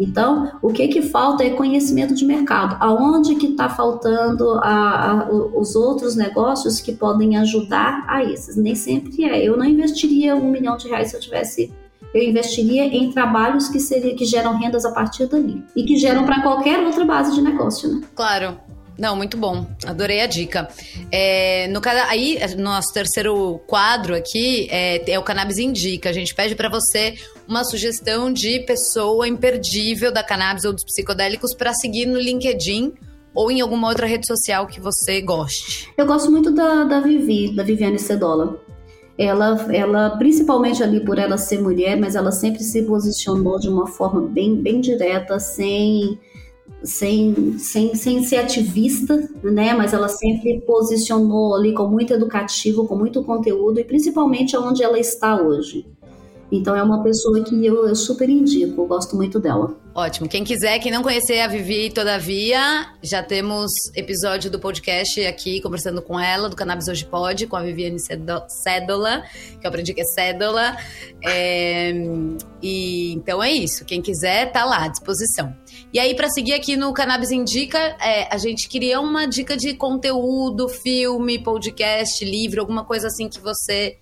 Então, o que que falta é conhecimento de mercado. Aonde que está faltando a, a, os outros negócios que podem ajudar a esses? Nem sempre é. Eu não investiria um milhão de reais se eu tivesse eu investiria em trabalhos que, seria, que geram rendas a partir dali e que geram para qualquer outra base de negócio, né? Claro. Não, muito bom. Adorei a dica. É, no aí, nosso terceiro quadro aqui é, é o Cannabis Indica. A gente pede para você uma sugestão de pessoa imperdível da cannabis ou dos psicodélicos para seguir no LinkedIn ou em alguma outra rede social que você goste. Eu gosto muito da, da Vivi, da Viviane Cedola. Ela, ela, principalmente ali por ela ser mulher, mas ela sempre se posicionou de uma forma bem, bem direta, sem sem, sem, sem ser ativista, né? Mas ela sempre posicionou ali com muito educativo, com muito conteúdo e principalmente onde ela está hoje. Então é uma pessoa que eu, eu, super indico, eu gosto muito dela. Ótimo. Quem quiser, quem não conhecer a Vivi, todavia, já temos episódio do podcast aqui conversando com ela, do Cannabis Hoje Pode, com a Viviane Cédola, que eu aprendi que é Cédola. É, e então é isso. Quem quiser, tá lá à disposição. E aí, para seguir aqui no Cannabis Indica, é, a gente queria uma dica de conteúdo, filme, podcast, livro, alguma coisa assim que você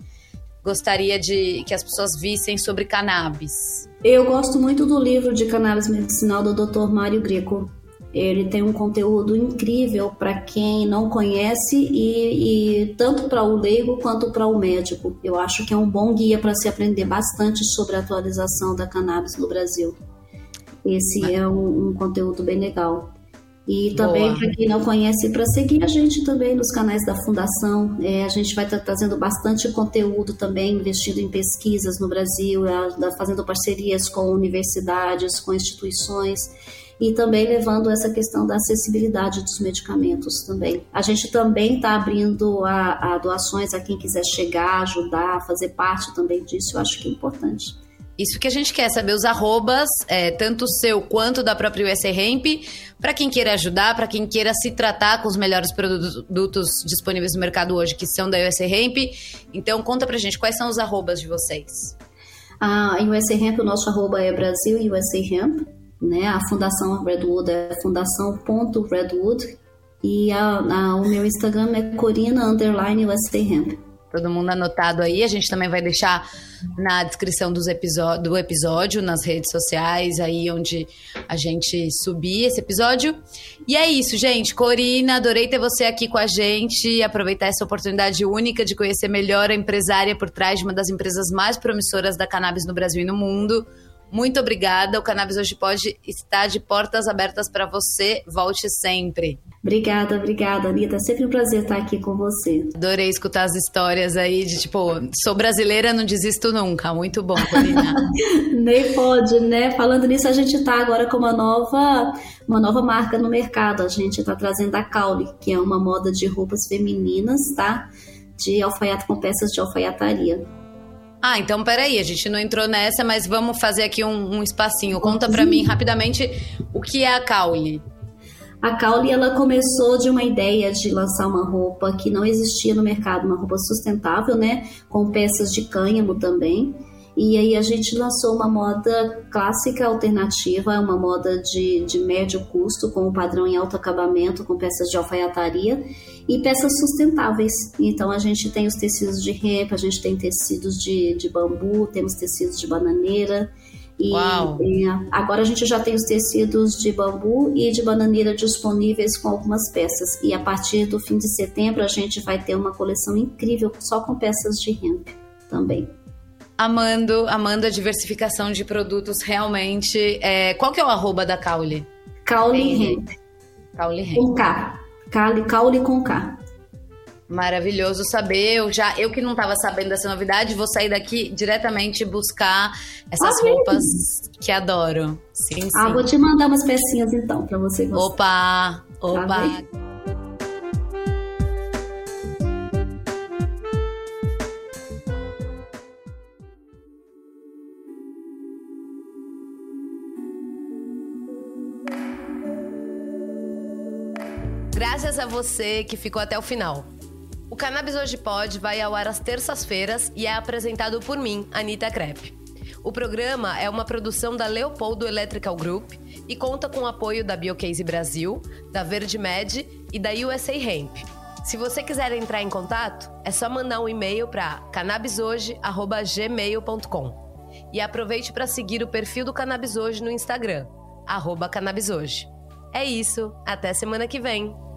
gostaria de que as pessoas vissem sobre cannabis? Eu gosto muito do livro de cannabis medicinal do Dr. Mário Greco. Ele tem um conteúdo incrível para quem não conhece e, e tanto para o leigo quanto para o médico. Eu acho que é um bom guia para se aprender bastante sobre a atualização da cannabis no Brasil. Esse é um, um conteúdo bem legal. E também, para quem não conhece, para seguir a gente também nos canais da Fundação. É, a gente vai estar tá trazendo bastante conteúdo também, investindo em pesquisas no Brasil, fazendo parcerias com universidades, com instituições e também levando essa questão da acessibilidade dos medicamentos também. A gente também está abrindo a, a doações a quem quiser chegar, ajudar, fazer parte também disso. Eu acho que é importante. Isso que a gente quer saber, os arrobas, é, tanto seu quanto da própria USA Hemp, para quem queira ajudar, para quem queira se tratar com os melhores produtos disponíveis no mercado hoje, que são da USA Hemp. Então, conta pra gente, quais são os arrobas de vocês? A USA Hemp, o nosso arroba é Brasil USA Hemp, né? A Fundação Redwood é fundação.redwood e a, a, o meu Instagram é corina underline USA Hemp todo mundo anotado aí. A gente também vai deixar na descrição dos do episódio, nas redes sociais, aí onde a gente subir esse episódio. E é isso, gente. Corina, adorei ter você aqui com a gente. Aproveitar essa oportunidade única de conhecer melhor a empresária por trás de uma das empresas mais promissoras da cannabis no Brasil e no mundo. Muito obrigada. O Cannabis Hoje Pode estar de portas abertas para você. Volte sempre. Obrigada, obrigada, Anitta. É sempre um prazer estar aqui com você. Adorei escutar as histórias aí de tipo, sou brasileira, não desisto nunca. Muito bom, Corina. Nem pode, né? Falando nisso, a gente está agora com uma nova, uma nova marca no mercado. A gente está trazendo a Caule, que é uma moda de roupas femininas, tá? De alfaiate com peças de alfaiataria. Ah, então peraí, a gente não entrou nessa, mas vamos fazer aqui um, um espacinho. Conta para mim rapidamente o que é a Caule. A Caule ela começou de uma ideia de lançar uma roupa que não existia no mercado, uma roupa sustentável, né, com peças de cânhamo também. E aí a gente lançou uma moda clássica alternativa, uma moda de, de médio custo, com o padrão em alto acabamento, com peças de alfaiataria e peças sustentáveis. Então a gente tem os tecidos de hemp, a gente tem tecidos de, de bambu, temos tecidos de bananeira. E é, agora a gente já tem os tecidos de bambu e de bananeira disponíveis com algumas peças. E a partir do fim de setembro a gente vai ter uma coleção incrível só com peças de hemp também. Amando, amando a diversificação de produtos realmente. É, qual que é o arroba da Caule? Caule Hemp. Caule. Com K. Caule, Caule com K. Maravilhoso saber. Eu já, eu que não estava sabendo dessa novidade, vou sair daqui diretamente buscar essas Ah, roupas que adoro. Sim, sim. Ah, vou te mandar umas pecinhas então, pra você gostar. Opa, opa. Tá Graças a você que ficou até o final. O Cannabis Hoje Pode vai ao ar às terças-feiras e é apresentado por mim, Anitta Crepe. O programa é uma produção da Leopoldo Electrical Group e conta com o apoio da Biocase Brasil, da Verde Med e da USA Hemp. Se você quiser entrar em contato, é só mandar um e-mail para cannabishoje@gmail.com. E aproveite para seguir o perfil do Cannabis Hoje no Instagram, arroba Cannabis Hoje. É isso, até semana que vem.